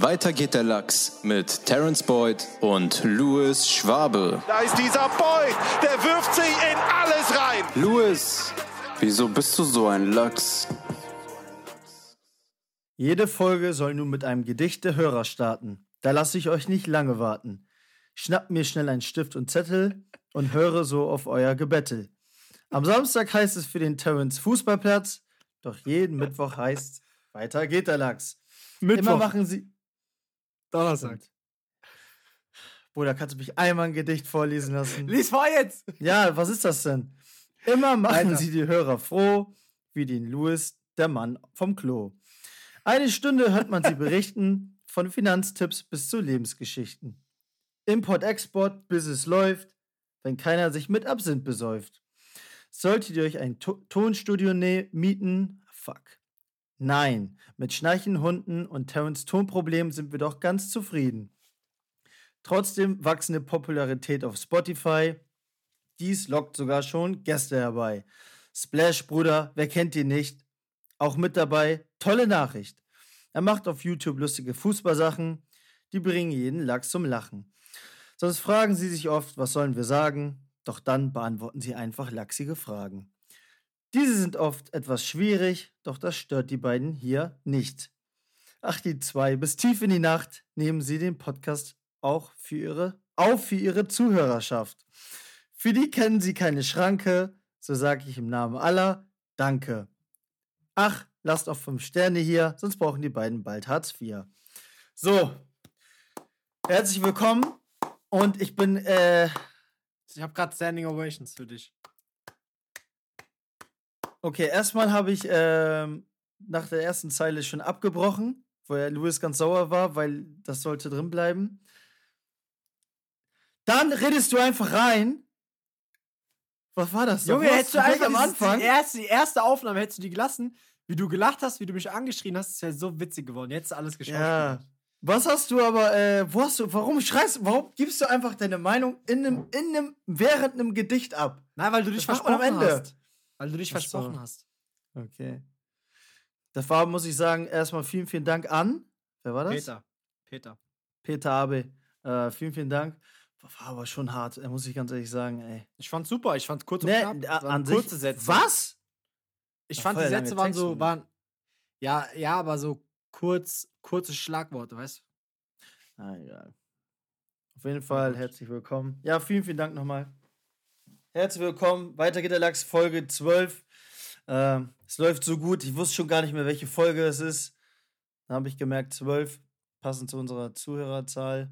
Weiter geht der Lachs mit Terence Boyd und Louis Schwabe. Da ist dieser Boyd, der wirft sich in alles rein. Louis, wieso bist du so ein Lachs? Jede Folge soll nun mit einem Gedicht der Hörer starten. Da lasse ich euch nicht lange warten. Schnappt mir schnell einen Stift und Zettel und höre so auf euer Gebettel. Am Samstag heißt es für den Terrence Fußballplatz, doch jeden Mittwoch heißt weiter geht der Lachs. Mittwoch. Immer machen sie. Donnerstag. Bruder, kannst du mich einmal ein Gedicht vorlesen lassen? Lies vor jetzt! Ja, was ist das denn? Immer machen Alter. sie die Hörer froh, wie den Louis, der Mann vom Klo. Eine Stunde hört man sie berichten, von Finanztipps bis zu Lebensgeschichten. Import-Export, bis es läuft, wenn keiner sich mit Absinth besäuft. Solltet ihr euch ein to Tonstudio ne mieten? Fuck. Nein, mit schnarchenden Hunden und Terrence Tonproblemen sind wir doch ganz zufrieden. Trotzdem wachsende Popularität auf Spotify. Dies lockt sogar schon Gäste herbei. Splash, Bruder, wer kennt ihn nicht? Auch mit dabei, tolle Nachricht. Er macht auf YouTube lustige Fußballsachen, die bringen jeden Lachs zum Lachen. Sonst fragen sie sich oft, was sollen wir sagen? Doch dann beantworten sie einfach lachsige Fragen. Diese sind oft etwas schwierig, doch das stört die beiden hier nicht. Ach, die zwei, bis tief in die Nacht nehmen sie den Podcast auch für ihre, auf für ihre Zuhörerschaft. Für die kennen sie keine Schranke, so sage ich im Namen aller Danke. Ach, lasst auch fünf Sterne hier, sonst brauchen die beiden bald Hartz IV. So, herzlich willkommen und ich bin, äh, Ich habe gerade Standing Ovations für dich. Okay, erstmal habe ich ähm, nach der ersten Zeile schon abgebrochen, wo der Louis ganz sauer war, weil das sollte drin bleiben. Dann redest du einfach rein. Was war das? Junge, hättest du einfach am Anfang? Die erste, die erste Aufnahme hättest du die gelassen, wie du gelacht hast, wie du mich angeschrien hast, ist ja so witzig geworden. Jetzt ist alles geschafft. Ja. Was hast du aber, äh, wo hast du, warum schreist, warum gibst du einfach deine Meinung in einem, in einem, während einem Gedicht ab? Nein, weil du dich versprochen am Ende. hast. Weil du dich Ach so. versprochen hast. Okay. Das war, muss ich sagen, erstmal vielen, vielen Dank an. Wer war das? Peter. Peter. Peter Abe. Äh, vielen, vielen Dank. War aber schon hart, äh, muss ich ganz ehrlich sagen, ey. Ich fand's super. Ich fand's kurz und Nee, knapp. an kurze sich, Sätze. Was? Ich Ach, fand, die Sätze waren so, ne? waren. Ja, ja, aber so kurz, kurze Schlagworte, weißt du? Ah, egal. Auf jeden Fall herzlich willkommen. Ja, vielen, vielen Dank nochmal. Herzlich willkommen. Weiter geht der Lachs, Folge 12. Ähm, es läuft so gut. Ich wusste schon gar nicht mehr, welche Folge es ist. Dann habe ich gemerkt, 12, passend zu unserer Zuhörerzahl.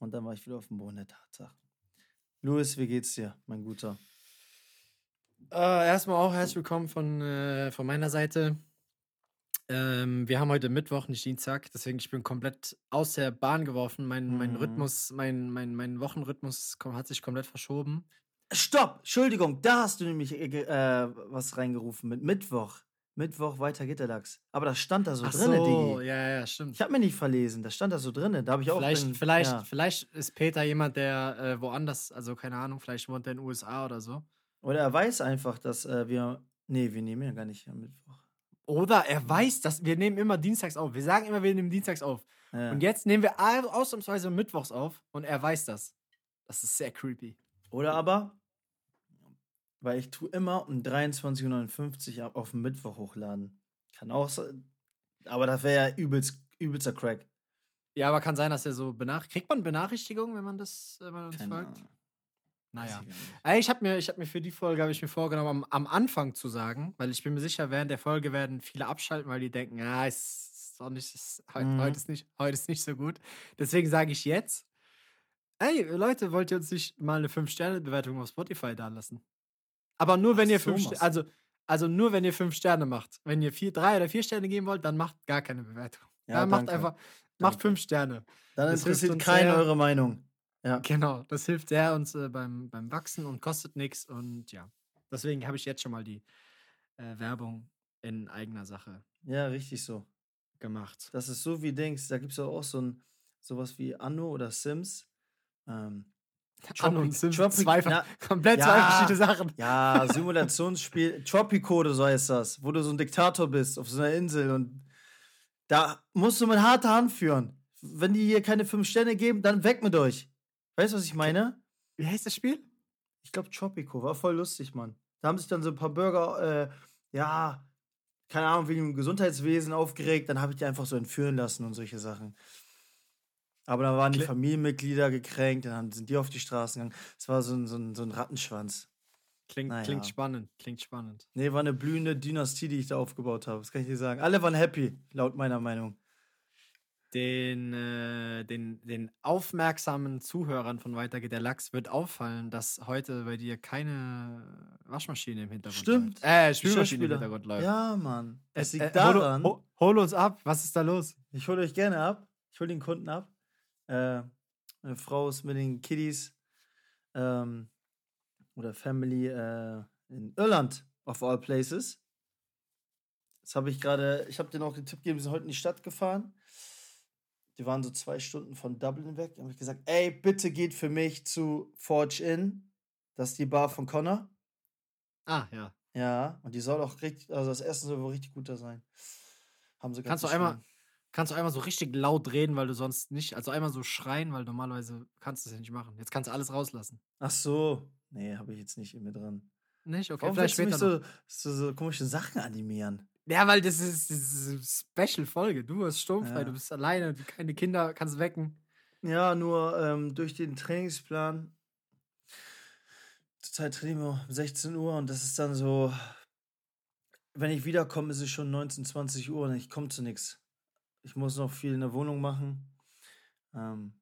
Und dann war ich wieder auf dem Boden der Tatsachen. Louis, wie geht's dir, mein Guter? Äh, erstmal auch herzlich willkommen von, äh, von meiner Seite. Ähm, wir haben heute Mittwoch, nicht Dienstag, deswegen ich bin komplett aus der Bahn geworfen. Mein, mein Mhm. Rhythmus, mein, mein, mein Wochenrhythmus hat sich komplett verschoben. Stopp! Entschuldigung, da hast du nämlich äh, äh, was reingerufen mit Mittwoch. Mittwoch, weiter geht der Lachs. Aber das stand da so Ach drinne, so, Digi. ja, ja, stimmt. Ich habe mir nicht verlesen, das stand da so drinne. Da habe ich auch Vielleicht, drin- vielleicht, ja. vielleicht ist Peter jemand, der äh, woanders, also keine Ahnung, vielleicht wohnt er in den USA oder so. Oder er weiß einfach, dass äh, wir. Nee, wir nehmen ja gar nicht am Mittwoch. Oder er weiß, dass wir nehmen immer dienstags auf. Wir sagen immer, wir nehmen dienstags auf. Ja. Und jetzt nehmen wir au- ausnahmsweise mittwochs auf und er weiß das. Das ist sehr creepy. Oder aber, weil ich tue immer um 23.59 Uhr auf den Mittwoch hochladen. Kann auch sein. Aber das wäre ja übelst, übelster Crack. Ja, aber kann sein, dass er so benachrichtigt. Kriegt man Benachrichtigungen, wenn man das, wenn man uns Keine folgt? Ahnung. Naja. Ich ich habe mir, ich hab mir für die Folge habe ich mir vorgenommen, am, am Anfang zu sagen, weil ich bin mir sicher, während der Folge werden viele abschalten, weil die denken, ah, ist, ist doch nicht, ist, heute, Mhm. heute, ist nicht, heute ist nicht so gut. Deswegen sage ich jetzt, ey, Leute, wollt ihr uns nicht mal eine 5-Sterne-Bewertung auf Spotify da lassen? Aber nur, wenn Ach ihr so, fünf, also, also nur, wenn ihr fünf Sterne macht. Wenn ihr vier, drei oder vier Sterne geben wollt, dann macht gar keine Bewertung. Ja, Ja, macht einfach, macht Danke. fünf Sterne. Dann Das interessiert keinen eure Meinung. Ja. Genau, das hilft sehr uns äh, beim, beim Wachsen und kostet nichts. Und ja, deswegen habe ich jetzt schon mal die äh, Werbung in eigener Sache ja, richtig so. gemacht. Das ist so wie Dings. Da gibt es auch so ein sowas wie Anno oder Sims. Ähm, Anno und Sims, Tropic- zwei, na, komplett zwei ja. verschiedene Sachen. Ja, Simulationsspiel. Tropicode, so heißt das. Wo du so ein Diktator bist auf so einer Insel und Da musst du mit harter Hand führen. Wenn die hier keine fünf Sterne geben, dann weg mit euch. Weißt du, was ich meine? Wie heißt das Spiel? Ich glaube, Tropico war voll lustig, Mann. Da haben sich dann so ein paar Bürger, äh, ja, keine Ahnung, wegen dem Gesundheitswesen aufgeregt. Dann habe ich die einfach so entführen lassen und solche Sachen. Aber dann waren die Familienmitglieder gekränkt, dann sind die auf die Straßen gegangen. Es war so ein, so ein, so ein Rattenschwanz. Klingt, Naja. klingt spannend. Klingt spannend. Nee, war eine blühende Dynastie, die ich da aufgebaut habe. Das kann ich dir sagen. Alle waren happy, laut meiner Meinung. Den, äh, den, den aufmerksamen Zuhörern von Weiter geht der Lachs wird auffallen, dass heute bei dir keine Waschmaschine im Hintergrund Stimmt. läuft. Äh, Spülmaschine im. Hintergrund läuft. Ja, Mann. Es Äh, liegt äh, hol, daran. hol, hol uns ab. Was ist da los? Ich hole euch gerne ab. Ich hole den Kunden ab. Äh, Frau ist mit den Kiddies ähm, oder Family äh, in Irland, of all places. Das habe ich gerade, ich habe denen auch den Tipp gegeben, sie sind heute in die Stadt gefahren. Die waren so zwei Stunden von Dublin weg. Da habe ich gesagt, ey, bitte geht für mich zu Forge Inn. Das ist die Bar von Connor. Ah, ja. Ja, und die soll auch richtig, also das Essen soll wohl richtig gut da sein. Haben sie Kannst du einmal, kannst du einmal so richtig laut reden, weil du sonst nicht, also einmal so schreien, weil normalerweise kannst du es ja nicht machen. Jetzt kannst du alles rauslassen. Ach so. Nee, habe ich jetzt nicht in mir dran. Nicht? Okay, Warum vielleicht willst du später mich so, so, so komische Sachen animieren? Ja, weil das ist, das ist eine Special-Folge. Du hast sturmfrei, Ja. du bist alleine, du keine Kinder, kannst wecken. Ja, nur ähm, durch den Trainingsplan. Zurzeit trainieren wir um 16 Uhr und das ist dann so, wenn ich wiederkomme, ist es schon 19, 20 Uhr und ich komme zu nichts. Ich muss noch viel in der Wohnung machen. Ähm,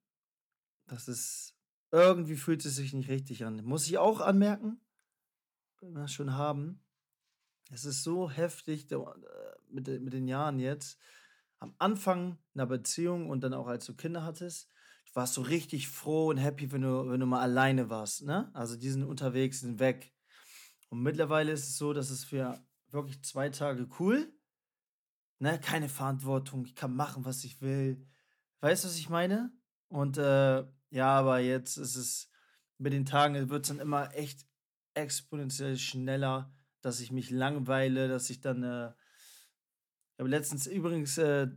das ist, irgendwie fühlt es sich nicht richtig an. Muss ich auch anmerken, wenn wir das schon haben. Es ist so heftig äh, mit, den- mit den Jahren jetzt. Am Anfang einer Beziehung und dann auch als du Kinder hattest, warst du richtig froh und happy, wenn du, wenn du mal alleine warst. Ne? Also die sind unterwegs, sind weg. Und mittlerweile ist es so, dass es für wirklich zwei Tage cool. Ne? Keine Verantwortung, ich kann machen, was ich will. Weißt du, was ich meine? Und äh, ja, aber jetzt ist es mit den Tagen, wird es dann immer echt exponentiell schneller, dass ich mich langweile, dass ich dann. Äh, ich habe letztens übrigens äh,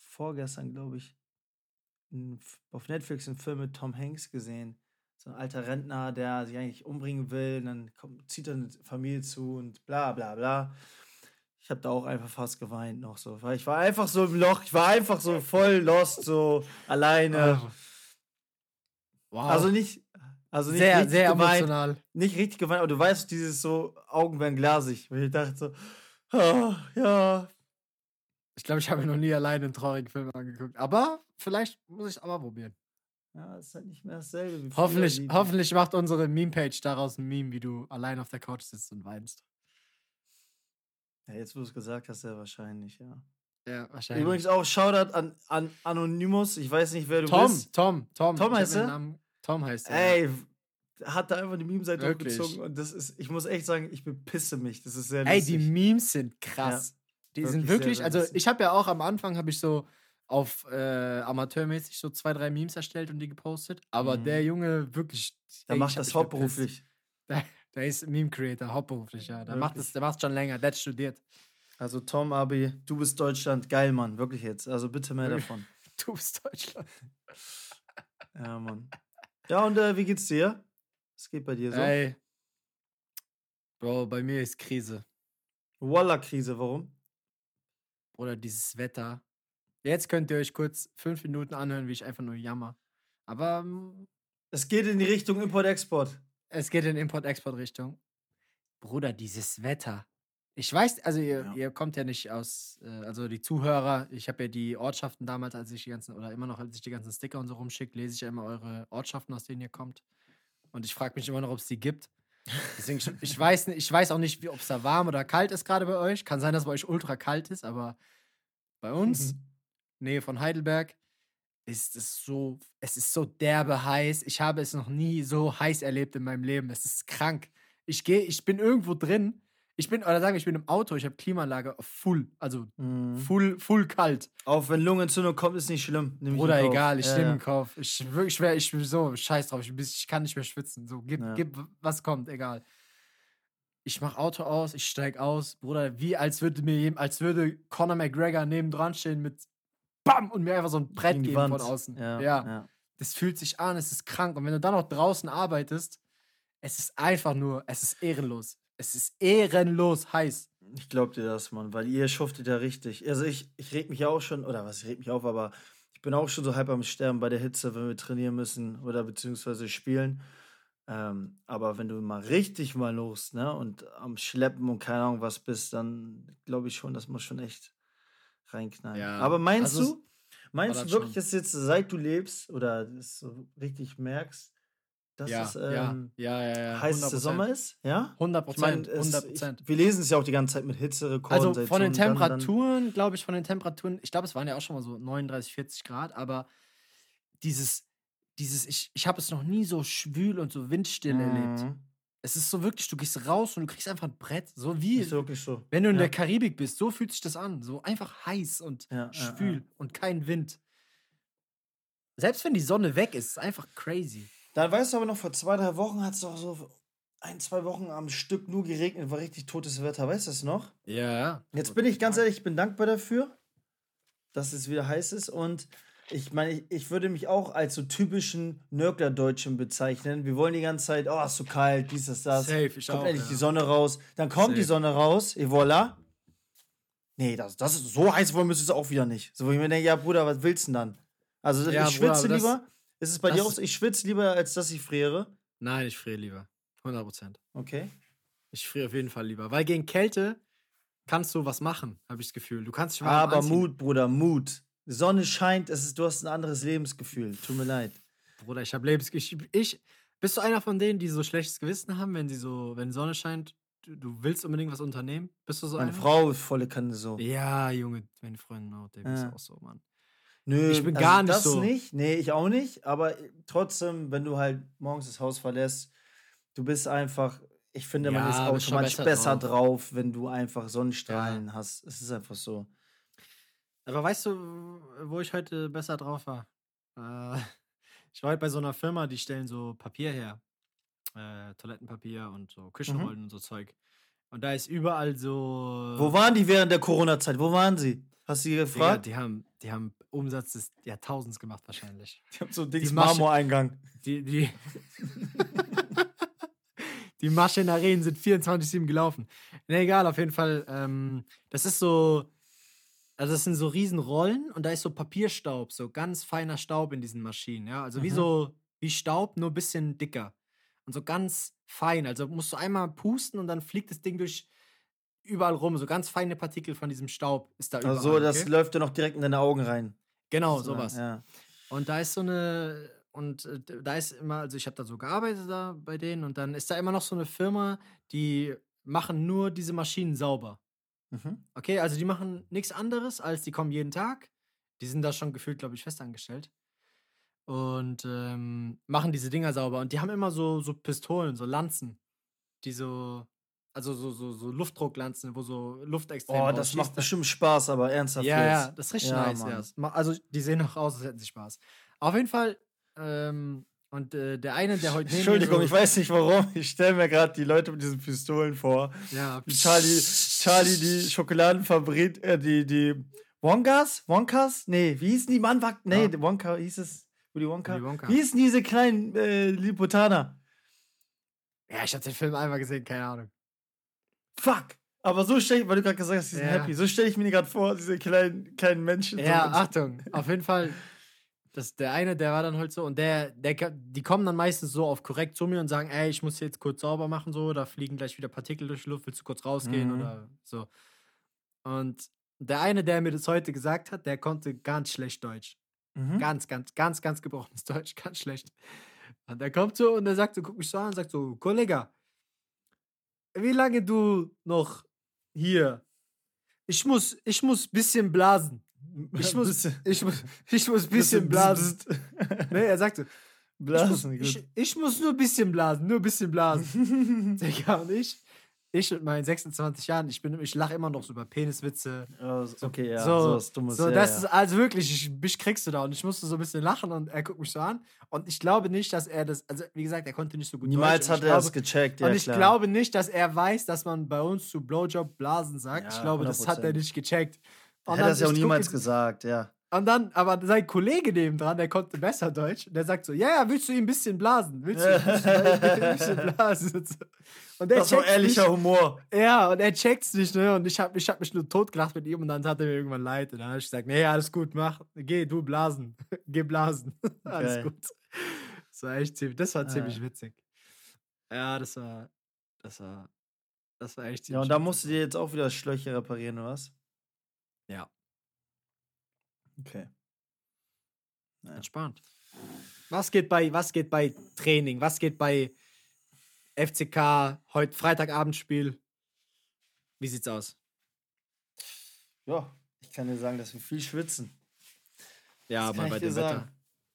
vorgestern, glaube ich, auf Netflix einen Film mit Tom Hanks gesehen. So ein alter Rentner, der sich eigentlich umbringen will, und dann kommt, zieht er eine Familie zu und bla bla bla. Ich habe da auch einfach fast geweint noch so. Weil ich war einfach so im Loch, ich war einfach so voll lost, so alleine. Wow. Also nicht, also nicht sehr, richtig sehr geweint, emotional. nicht richtig geweint, aber du weißt, dieses so, Augen werden glasig. Und ich dachte so, ah, ja, Ich glaube, ich habe mir noch nie alleine einen traurigen Film angeguckt. Aber vielleicht muss ich es aber probieren. ja, ist halt nicht mehr dasselbe. Wie Hoffentlich, hoffentlich macht unsere Meme-Page daraus ein Meme, wie du allein auf der Couch sitzt und weinst. Ja, jetzt, wo du es gesagt hast, ja wahrscheinlich, ja. Ja, wahrscheinlich. Übrigens auch Shoutout an, an Anonymous. Ich weiß nicht, wer du Tom, bist. Tom, Tom. Tom hab heißt er? Namen- Tom heißt er. Ey, hat da einfach die Meme-Seite hochgezogen und das ist, ich muss echt sagen, ich bepisse mich. Das ist sehr Ey, lustig. die Memes sind krass. die wirklich sind wirklich, sehr also lustig. ich habe ja auch am Anfang habe ich so auf äh, amateurmäßig so zwei, drei Memes erstellt und die gepostet. Aber Mhm. der Junge wirklich. Der ey, macht das hauptberuflich. Der ist Meme-Creator, hauptberuflich, ja. Der macht das, der macht schon länger, der hat studiert. Also Tom, Abi, du bist Deutschland. Geil, Mann. Wirklich jetzt. Also bitte mehr davon. Du bist Deutschland. Ja, Mann. Ja, und äh, wie geht's dir? Was geht bei dir so? Ey. Bro, bei mir ist Krise. Walla-Krise, warum? Oder dieses Wetter. Jetzt könnt ihr euch kurz fünf Minuten anhören, wie ich einfach nur jammer. Aber mm, Es geht in die Richtung Import-Export. Es geht in Import-Export-Richtung. Bruder, dieses Wetter. Ich weiß, also ihr, Ja. ihr kommt ja nicht aus, äh, also die Zuhörer, ich habe ja die Ortschaften damals, als ich die ganzen, oder immer noch, als ich die ganzen Sticker und so rumschicke, lese ich ja immer eure Ortschaften, aus denen ihr kommt. Und ich frage mich immer noch, ob es die gibt. Deswegen, ich, ich, weiß, ich weiß auch nicht, ob es da warm oder kalt ist gerade bei euch. Kann sein, dass bei euch ultra kalt ist, aber bei uns, Nähe von Heidelberg, ist es so, es ist so derbe heiß. Ich habe es noch nie so heiß erlebt in meinem Leben. Es ist krank. Ich gehe, ich bin irgendwo drin. Ich bin, oder sagen wir, ich bin im Auto, ich habe Klimaanlage auf full, also Mhm. full, full kalt. Auch wenn Lungenentzündung kommt, ist nicht schlimm. In Kauf. egal, ich Ja, nehme ja. Kauf. Ich wirklich schwer, ich bin so scheiß drauf. Ich, ich kann nicht mehr schwitzen. So, gib, Ja. gib, was kommt, egal. ich mach Auto aus, ich steig aus, Bruder, wie als würde mir als würde Conor McGregor neben dran stehen mit BAM und mir einfach so ein Brett geben von Wand. außen. Ja, ja. ja. Das fühlt sich an, es ist krank. Und wenn du dann noch draußen arbeitest, es ist einfach nur, es ist ehrenlos. Es ist ehrenlos heiß. Ich glaub dir das, Mann, weil ihr schuftet ja richtig. Also ich, ich reg mich ja auch schon, oder was, ich reg mich auf, aber ich bin auch schon so halb am Sterben bei der Hitze, wenn wir trainieren müssen oder beziehungsweise spielen. Ähm, aber wenn du mal richtig mal los, ne, und am Schleppen und keine Ahnung was bist, dann glaube ich schon, das muss schon echt reinknallen. Ja, aber meinst also du, meinst du wirklich, schon. dass jetzt, seit du lebst oder das so richtig merkst, dass ja, es ähm, ja, ja, ja, ja. heißeste 100%. Sommer ist? Ja? 100 Ich meine, Prozent, 100 Prozent. wir lesen es ja auch die ganze Zeit mit Hitzerekorden. Also von den Temperaturen, glaube ich, von den Temperaturen, ich glaube, es waren ja auch schon mal so 39, 40 Grad, aber dieses, dieses, ich, ich habe es noch nie so schwül und so windstill erlebt. Es ist so wirklich, du gehst raus und du kriegst einfach ein Brett, so wie, Ist wirklich so. wenn du in ja. der Karibik bist, so fühlt sich das an, so einfach heiß und Ja, schwül ja. und kein Wind. Selbst wenn die Sonne weg ist, ist einfach crazy. Dann weißt du aber noch, vor zwei, drei Wochen hat es auch so ein, zwei Wochen am Stück nur geregnet, war richtig totes Wetter. Weißt du das noch? Ja, ja. Jetzt bin ich ganz ehrlich, ich bin dankbar dafür, dass es wieder heiß ist und ich meine, ich, ich würde mich auch als so typischen Nörgler-Deutschen bezeichnen. Wir wollen die ganze Zeit, oh, ist so kalt, dies, das, das. Safe, ich kommt auch, endlich ja. die Sonne raus. Dann kommt die Safe. Sonne raus, et voilà. Nee, das, das ist so heiß wollen wir es auch wieder nicht. So, wo ich mir denke, ja, Bruder, was willst du denn dann? Also, Ja, ich Bruder, schwitze das- lieber. Ist es bei dir das- auch so? Ich schwitze lieber, als dass ich friere. Nein, ich friere lieber. 100 Prozent. Okay. Ich friere auf jeden Fall lieber. Weil gegen Kälte kannst du was machen, habe ich das Gefühl. Du kannst dich warm Aber anziehen. Mut, Bruder, Mut. Sonne scheint, es ist, du hast ein anderes Lebensgefühl. Tut mir leid. Bruder, ich habe Lebens... Ich, bist du einer von denen, die so schlechtes Gewissen haben, wenn sie so, wenn Sonne scheint, du, du willst unbedingt was unternehmen? Bist du so Meine einer? Frau ist volle Kanne so. Ja, Junge, meine Freundin auch, der ist Ja. auch so, Mann. Nö, Ich bin also gar nicht das so. nicht. Nee, ich auch nicht. Aber trotzdem, wenn du halt morgens das Haus verlässt, du bist einfach, ich finde, man Ja, ist bist schon automatisch besser besser, drauf. drauf. wenn du einfach Sonnenstrahlen hast. Es ist einfach so. Aber weißt du, wo ich heute besser drauf war? Äh, ich war heute bei so einer Firma, die stellen so Papier her. Äh, Toilettenpapier und so Küchenrollen und so Zeug. Und da ist überall so. Wo waren die während der Corona-Zeit? Wo waren sie? Hast du sie gefragt? die haben, die haben Umsatz des Jahrtausends gemacht wahrscheinlich. Ich hab so ein Dings Marmoreingang. Die, die, die Maschinerien sind 24-7 gelaufen. Na egal, auf jeden Fall. Ähm, das ist so, also das sind so Riesenrollen und da ist so Papierstaub, so ganz feiner Staub in diesen Maschinen, ja. Also wie Mhm. so, wie Staub, nur ein bisschen dicker. Und so ganz fein. Also musst du einmal pusten und dann fliegt das Ding durch überall rum. So ganz feine Partikel von diesem Staub ist da überall. Also, das okay? läuft ja noch direkt in deine Augen rein. Genau, So, sowas. Ja. Und da ist so eine, und äh, da ist immer, also ich habe da so gearbeitet da bei denen und dann ist da immer noch so eine Firma, die machen nur diese Maschinen sauber. Mhm. Okay, also die machen nichts anderes, als die kommen jeden Tag. Die sind da schon gefühlt, glaube ich, festangestellt. Und ähm, machen diese Dinger sauber. Und die haben immer so, so Pistolen, so Lanzen, die so, also so, so, so Luftdrucklanzen, wo so Luft extrem Oh, das macht bestimmt Spaß, aber ernsthaft Ja, ja, jetzt. das ist richtig Ja, nice. Ja. Also, die sehen auch aus, als hätten sie Spaß. Auf jeden Fall, ähm, und äh, der eine, der heute Entschuldigung, so, ich weiß nicht warum. Ich stelle mir gerade die Leute mit diesen Pistolen vor. Ja, Wie Charlie, Charlie die Schokoladenfabrik, äh, die, die Wonkas? Wonkas? Nee, wie hießen die Mann? Nee, Ja. die Wonka hieß es. Willy Wonka? Willy Wonka. Wie hießen diese kleinen äh, Lilliputaner? Ja, ich habe den Film einmal gesehen, keine Ahnung. Fuck! Aber so stelle ich, weil du gerade gesagt hast, die sind Ja. happy. So stelle ich mir die gerade vor, diese kleinen, kleinen Menschen. so Ja, mit- Achtung, auf jeden Fall. Das, der eine, der war dann halt so und der, der, die kommen dann meistens so auf korrekt zu mir und sagen, ey, ich muss jetzt kurz sauber machen, so, da fliegen gleich wieder Partikel durch die Luft, willst du kurz rausgehen Mhm. oder so. Und der eine, der mir das heute gesagt hat, der konnte ganz schlecht Deutsch. Mhm. Ganz, ganz, ganz, ganz gebrochenes Deutsch, ganz schlecht. Und der kommt so und der sagt so, guck mich so an und sagt so, Kollege, wie lange du noch hier? Ich muss, ich muss bisschen blasen. Ich muss, ich muss, ich muss bisschen blasen. Nee, er sagte, Blasen, ich, muss, ich, ich muss nur ein bisschen blasen, nur ein bisschen blasen. Digga, und ich, ich mit meinen 26 Jahren, ich, bin- ich lache immer noch so über Peniswitze. Ja, okay, ja, so, so was Dummes. So, ja, das ja. ist also wirklich, ich, mich kriegst du da und ich musste so ein bisschen lachen und er guckt mich so an. Und ich glaube nicht, dass er das, also wie gesagt, er konnte nicht so gut Niemals Deutsch. hat er es gecheckt, ja und ich klar. glaube nicht, dass er weiß, dass man bei uns zu Blowjob Blasen sagt. Ich glaube, das hat er 100%. nicht gecheckt. Hätte das ja auch niemals gesagt, ja. Und dann, aber sein Kollege neben dran, der konnte besser Deutsch, der sagt so, ja, ja, willst du ihm ein bisschen blasen? Willst du, ihm ein bisschen blasen? Und so. Und der Das war ehrlicher nicht. Humor. Ja, und er checkt's nicht, ne? Und ich hab, ich hab mich nur totgelacht mit ihm und dann tat er mir irgendwann leid. Und dann hab ich gesagt, nee, alles gut, mach, geh, du blasen. geh blasen. alles Geil. gut. Das war echt ziemlich, das war Ah. ziemlich witzig. Ja, das war, das war, das war echt ziemlich Ja, und da musst du dir jetzt auch wieder Schläuche reparieren, oder was? Ja, Okay. entspannt. Was geht bei, was geht bei Training? Was geht bei FCK, heute Freitagabendspiel? Wie sieht's aus? Ja, ich kann dir sagen, dass wir viel schwitzen. Ja, mal kann bei dem Wetter.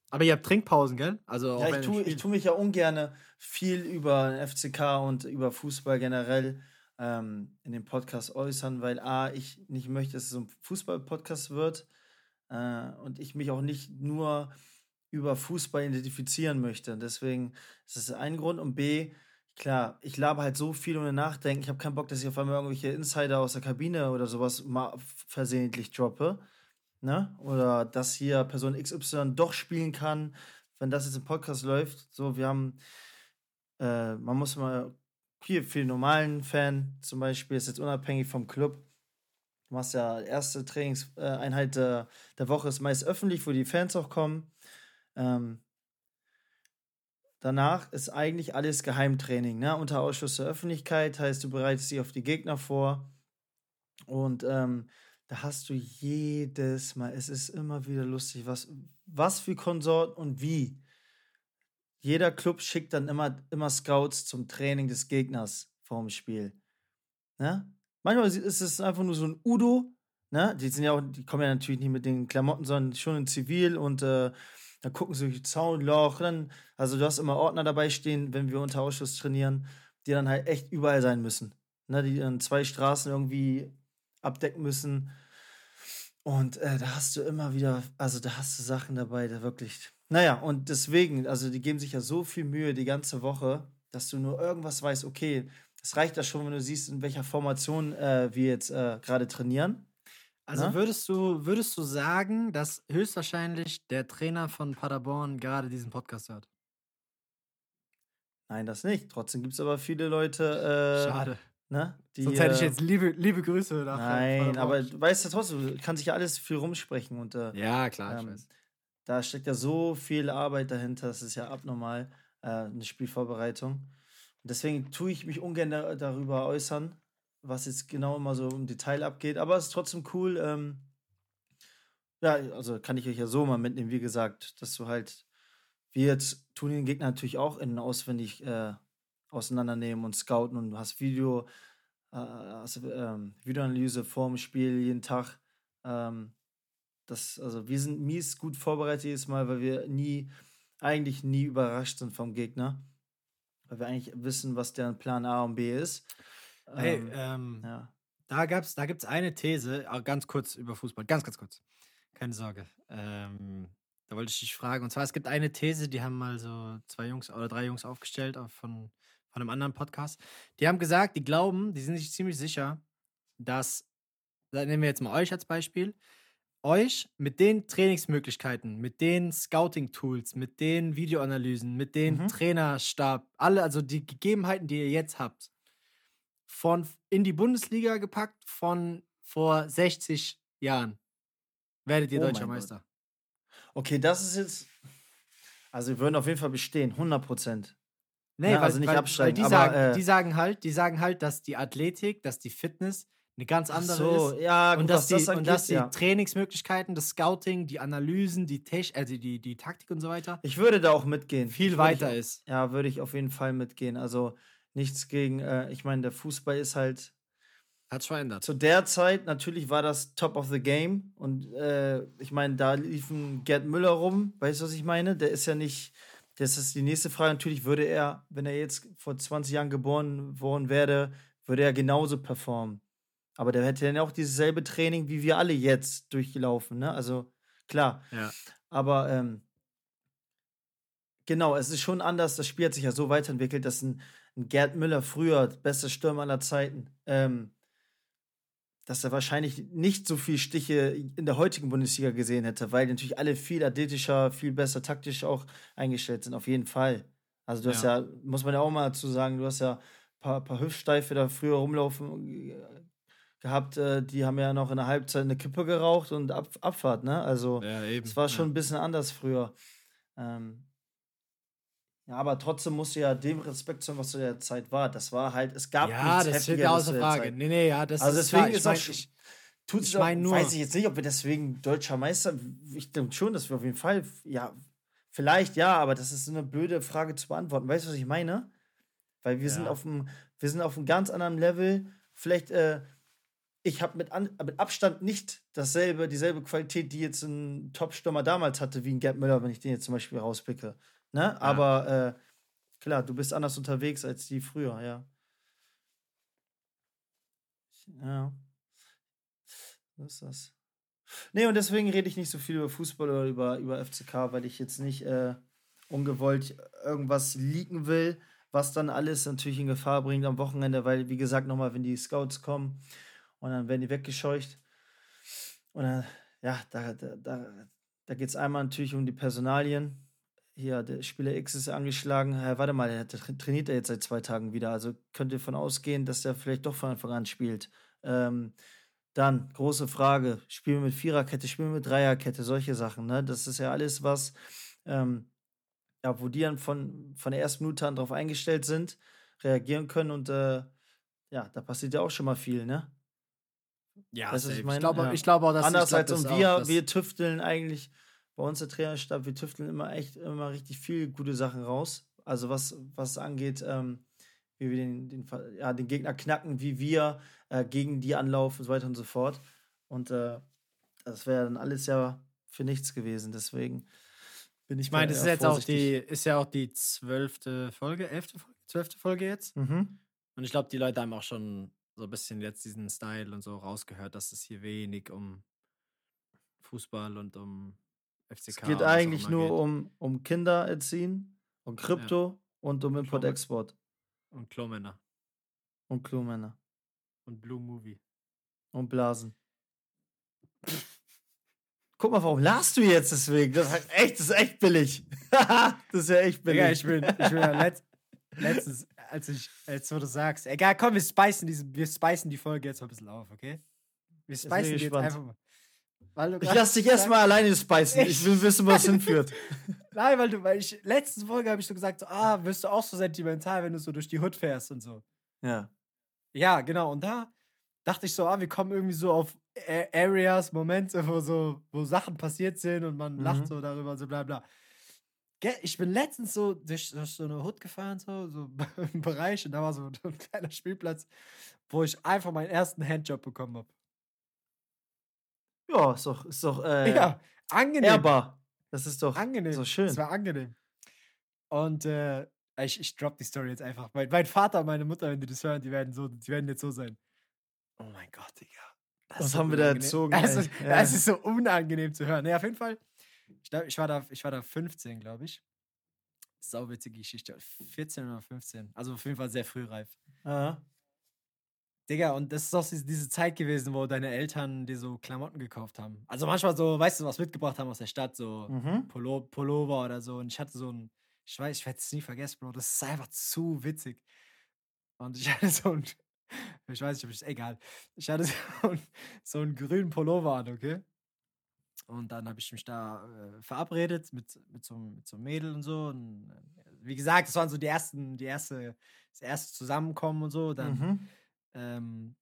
Aber ihr habt Trinkpausen, gell? Also auch Ja, ich tue ich Spiel. tu mich ja ungern viel über FCK und über Fußball generell ähm, in dem Podcast äußern, weil A, ich nicht möchte, dass es so ein Fußball-Podcast wird äh, und ich mich auch nicht nur über Fußball identifizieren möchte. Deswegen ist das ein Grund. Und B, klar, ich laber halt so viel ohne Nachdenken. Ich habe keinen Bock, dass ich auf einmal irgendwelche Insider aus der Kabine oder sowas mal versehentlich droppe. Ne? Oder dass hier Person XY doch spielen kann, wenn das jetzt im Podcast läuft. So, wir haben, äh, man muss mal hier für den normalen Fan zum Beispiel, ist jetzt unabhängig vom Club. Du machst ja erste Trainingseinheit der, der Woche ist meist öffentlich, wo die Fans auch kommen. Ähm, danach ist eigentlich alles Geheimtraining, ne? Unter Ausschluss der Öffentlichkeit, heißt du bereitest dich auf die Gegner vor. Und ähm, da hast du jedes Mal, es ist immer wieder lustig, was, was für Konsorten und wie. Jeder Club schickt dann immer, immer Scouts zum Training des Gegners vorm Spiel. Ne? Manchmal ist es einfach nur so ein Udo, ne? Die sind ja auch, die kommen ja natürlich nicht mit den Klamotten, sondern schon in Zivil und äh, dann gucken sie durch Zaunloch. Dann, also du hast immer Ordner dabei stehen, wenn wir unter Ausschuss trainieren, die dann halt echt überall sein müssen. Ne? Die dann zwei Straßen irgendwie abdecken müssen. Und äh, da hast du immer wieder, also da hast du Sachen dabei, da wirklich. Naja, und deswegen, also die geben sich ja so viel Mühe die ganze Woche, dass du nur irgendwas weißt, okay, es reicht ja schon, wenn du siehst, in welcher Formation äh, wir jetzt äh, gerade trainieren. Also Ne? würdest du, würdest du sagen, dass höchstwahrscheinlich der Trainer von Paderborn gerade diesen Podcast hört? Nein, das nicht. Trotzdem gibt es aber viele Leute, äh, Schade. ne, die. Sonst hätte ich äh, jetzt liebe, liebe Grüße nach Nein, Paderborn. aber du weißt ja trotzdem, du kannst sich ja alles viel rumsprechen und äh, Ja, klar, ich ähm, weiß. Da steckt ja so viel Arbeit dahinter, das ist ja abnormal, äh, eine Spielvorbereitung. Und deswegen tue ich mich ungern da, darüber äußern, was jetzt genau immer so im Detail abgeht. Aber es ist trotzdem cool. Ähm, ja, also kann ich euch ja so mal mitnehmen, wie gesagt, dass du halt, wir jetzt tun den Gegner natürlich auch innen auswendig äh, auseinandernehmen und scouten und du hast Video, äh, hast, ähm, Videoanalyse vorm Spiel jeden Tag. Ähm, das, also wir sind mies gut vorbereitet jedes Mal, weil wir nie, eigentlich nie überrascht sind vom Gegner. Weil wir eigentlich wissen, was deren Plan A und B ist. Hey, Ähm, ähm, ja. da, gab's, da gibt es eine These, äh, ganz kurz über Fußball, ganz, ganz kurz. Keine Sorge. Ähm, da wollte ich dich fragen. Und zwar, es gibt eine These, die haben mal so zwei Jungs oder drei Jungs aufgestellt auf von, von einem anderen Podcast. Die haben gesagt, die glauben, die sind sich ziemlich sicher, dass, da nehmen wir jetzt mal euch als Beispiel, euch mit den Trainingsmöglichkeiten, mit den Scouting-Tools, mit den Videoanalysen, mit den Mhm. Trainerstab, alle, also die Gegebenheiten, die ihr jetzt habt, von in die Bundesliga gepackt von vor 60 Jahren. Werdet ihr Oh deutscher Gott. Meister. Okay, das ist jetzt. Also wir würden auf jeden Fall bestehen, 100 Prozent. Nee, Ja, weil, also nicht weil, absteigen, Weil die, aber, sagen, äh, die sagen halt, die sagen halt, dass die Athletik, dass die Fitness eine ganz andere so, ist. ja, gut, und dass, was die, das und angeht, dass die ja. Trainingsmöglichkeiten, das Scouting, die Analysen, die, Tech, also die, die Taktik und so weiter Ich würde da auch mitgehen. viel weiter ich, ist. Ja, würde ich auf jeden Fall mitgehen. Also nichts gegen, äh, ich meine, der Fußball ist halt Hat schon verändert. zu der Zeit, natürlich war das Top of the Game. Und äh, ich meine, da lief ein Gerd Müller rum. Weißt du, was ich meine? Der ist ja nicht. Das ist die nächste Frage. Natürlich würde er, wenn er jetzt vor 20 Jahren geboren worden wäre, würde er genauso performen. Aber der hätte dann auch dieses selbe Training wie wir alle jetzt durchgelaufen, ne? Also klar. Ja. Aber ähm, genau, es ist schon anders. Das Spiel hat sich ja so weiterentwickelt, dass ein, ein Gerd Müller früher, bester Stürmer aller Zeiten, ähm, dass er wahrscheinlich nicht so viel Stiche in der heutigen Bundesliga gesehen hätte, weil natürlich alle viel athletischer, viel besser taktisch auch eingestellt sind, auf jeden Fall. Also du hast ja, muss man ja auch mal dazu sagen, du hast ja ein paar, paar Hüftsteife da früher rumlaufen äh, gehabt, äh, die haben ja noch in der Halbzeit eine Kippe geraucht und Ab Abfahrt, ne? Also Ja, es war schon ja. ein bisschen anders früher. Ähm, ja, aber trotzdem musst du ja dem Respekt zollen, was zu der Zeit war. Das war halt, es gab Ja, nichts das steht ja außer Frage. Nee, nee, ja, das Also ist deswegen klar. ist ich mein, auch sch- ich, sich auch, mein nur- weiß ich jetzt nicht, ob wir deswegen deutscher Meister, ich denke schon, dass wir auf jeden Fall, ja, vielleicht ja, aber das ist eine blöde Frage zu beantworten. Weißt du, was ich meine? Weil wir sind Ja. auf einem, wir sind auf einem ganz anderen Level. Vielleicht, äh, ich habe mit, an, mit Abstand nicht dasselbe, dieselbe Qualität, die jetzt ein Top-Stürmer damals hatte, wie ein Gerd Müller, wenn ich den jetzt zum Beispiel rauspicke. Ne? Aber äh, klar, du bist anders unterwegs als die früher, ja. Ja. So ist das. Nee, und deswegen rede ich nicht so viel über Fußball oder über, über FCK, weil ich jetzt nicht äh, ungewollt irgendwas leaken will, was dann alles natürlich in Gefahr bringt am Wochenende, weil, wie gesagt, nochmal, wenn die Scouts kommen und dann werden die weggescheucht. Und dann, ja, da, da, da, da geht es einmal natürlich um die Personalien. Hier, der Spieler X ist angeschlagen. Ja, warte mal, der tra- trainiert er jetzt seit zwei Tagen wieder. Also könnt ihr davon ausgehen, dass der vielleicht doch von Anfang an spielt. Ähm, dann, große Frage, spielen wir mit Viererkette, spielen wir mit Dreierkette, solche Sachen, ne? Das ist ja alles, was, ähm, ja, wo die dann von, von der ersten Minute an drauf eingestellt sind, reagieren können und äh, ja, da passiert ja auch schon mal viel, ne? Ja, Weißt du, was ich glaube Ja. ich glaube auch, dass Anders ich glaub, das und auch, wir, dass- wir tüfteln eigentlich bei uns der Trainerstab, wir tüfteln immer echt immer richtig viel gute Sachen raus. Also was, was angeht, ähm, wie wir den, den, ja, den Gegner knacken, wie wir äh, gegen die anlaufen und so weiter und so fort. Und äh, das wäre dann alles ja für nichts gewesen. Deswegen bin ich Ich meine, da das ist jetzt auch die, ist ja auch die zwölfte Folge, elfte zwölfte Folge jetzt. Mhm. Und ich glaube, die Leute haben auch schon so ein bisschen jetzt diesen Style und so rausgehört, dass es hier wenig um Fußball und um FCK Es geht eigentlich nur geht. um, um Kinder erziehen, um Krypto und um Import-Export und Klomänner und Klumänner und Blue Movie. und Blasen. Guck mal, warum lachst du jetzt deswegen? Das ist echt, das ist echt billig. das ist ja echt billig. Digga, ich bin, ich bin ja letzt, letztens, als ich, als du das sagst, egal, komm, wir spicen, diese, wir spicen die Folge jetzt mal ein bisschen auf, okay? Wir spicen die jetzt einfach mal. Ich lass dich erstmal alleine speisen. Ich will wissen, was hinführt. Nein, weil du, weil ich, letzte Folge habe ich so gesagt, so, ah, wirst du auch so sentimental, wenn du so durch die Hood fährst und so. Ja. Ja, genau. Und da dachte ich so, ah, wir kommen irgendwie so auf Areas, Momente, wo so, wo Sachen passiert sind und man Mhm. lacht so darüber, so bla bla. Ich bin letztens so durch, durch so eine Hood gefahren, so, so im Bereich, und da war so ein kleiner Spielplatz, wo ich einfach meinen ersten Handjob bekommen habe. Ja, ist doch, ist doch äh, Ja, angenehm. ehrbar. Das ist doch angenehm. so schön. Es war angenehm. Und äh, ich, ich drop die Story jetzt einfach. Mein, mein Vater und meine Mutter, wenn die das hören, die werden, so, die werden jetzt so sein. Oh mein Gott, Digga. Das Was haben wir da erzogen, Das ey? ist, Ja. das ist so unangenehm zu hören. Ja, auf jeden Fall. Ich, glaub, ich, war, da, ich war da 15, glaube ich. Sauwitzige Geschichte. 14 oder 15. Also auf jeden Fall sehr frühreif. Ja. Digga, und das ist auch diese, diese Zeit gewesen, wo deine Eltern dir so Klamotten gekauft haben. Also manchmal so, weißt du, was mitgebracht haben aus der Stadt, so Mhm. Pullo, Pullover oder so. Und ich hatte so ein, ich weiß, ich werde es nie vergessen, Bro. Das ist einfach zu witzig. Und ich hatte so ein, ich weiß nicht, ob ich, egal. Ich hatte so, ein, so einen grünen Pullover an, okay? Und dann habe ich mich da äh, verabredet mit, mit, so, einem- mit so einem Mädel und so. Und äh, wie gesagt, das waren so die ersten, die erste, das erste Zusammenkommen und so. Dann Mhm. ähm,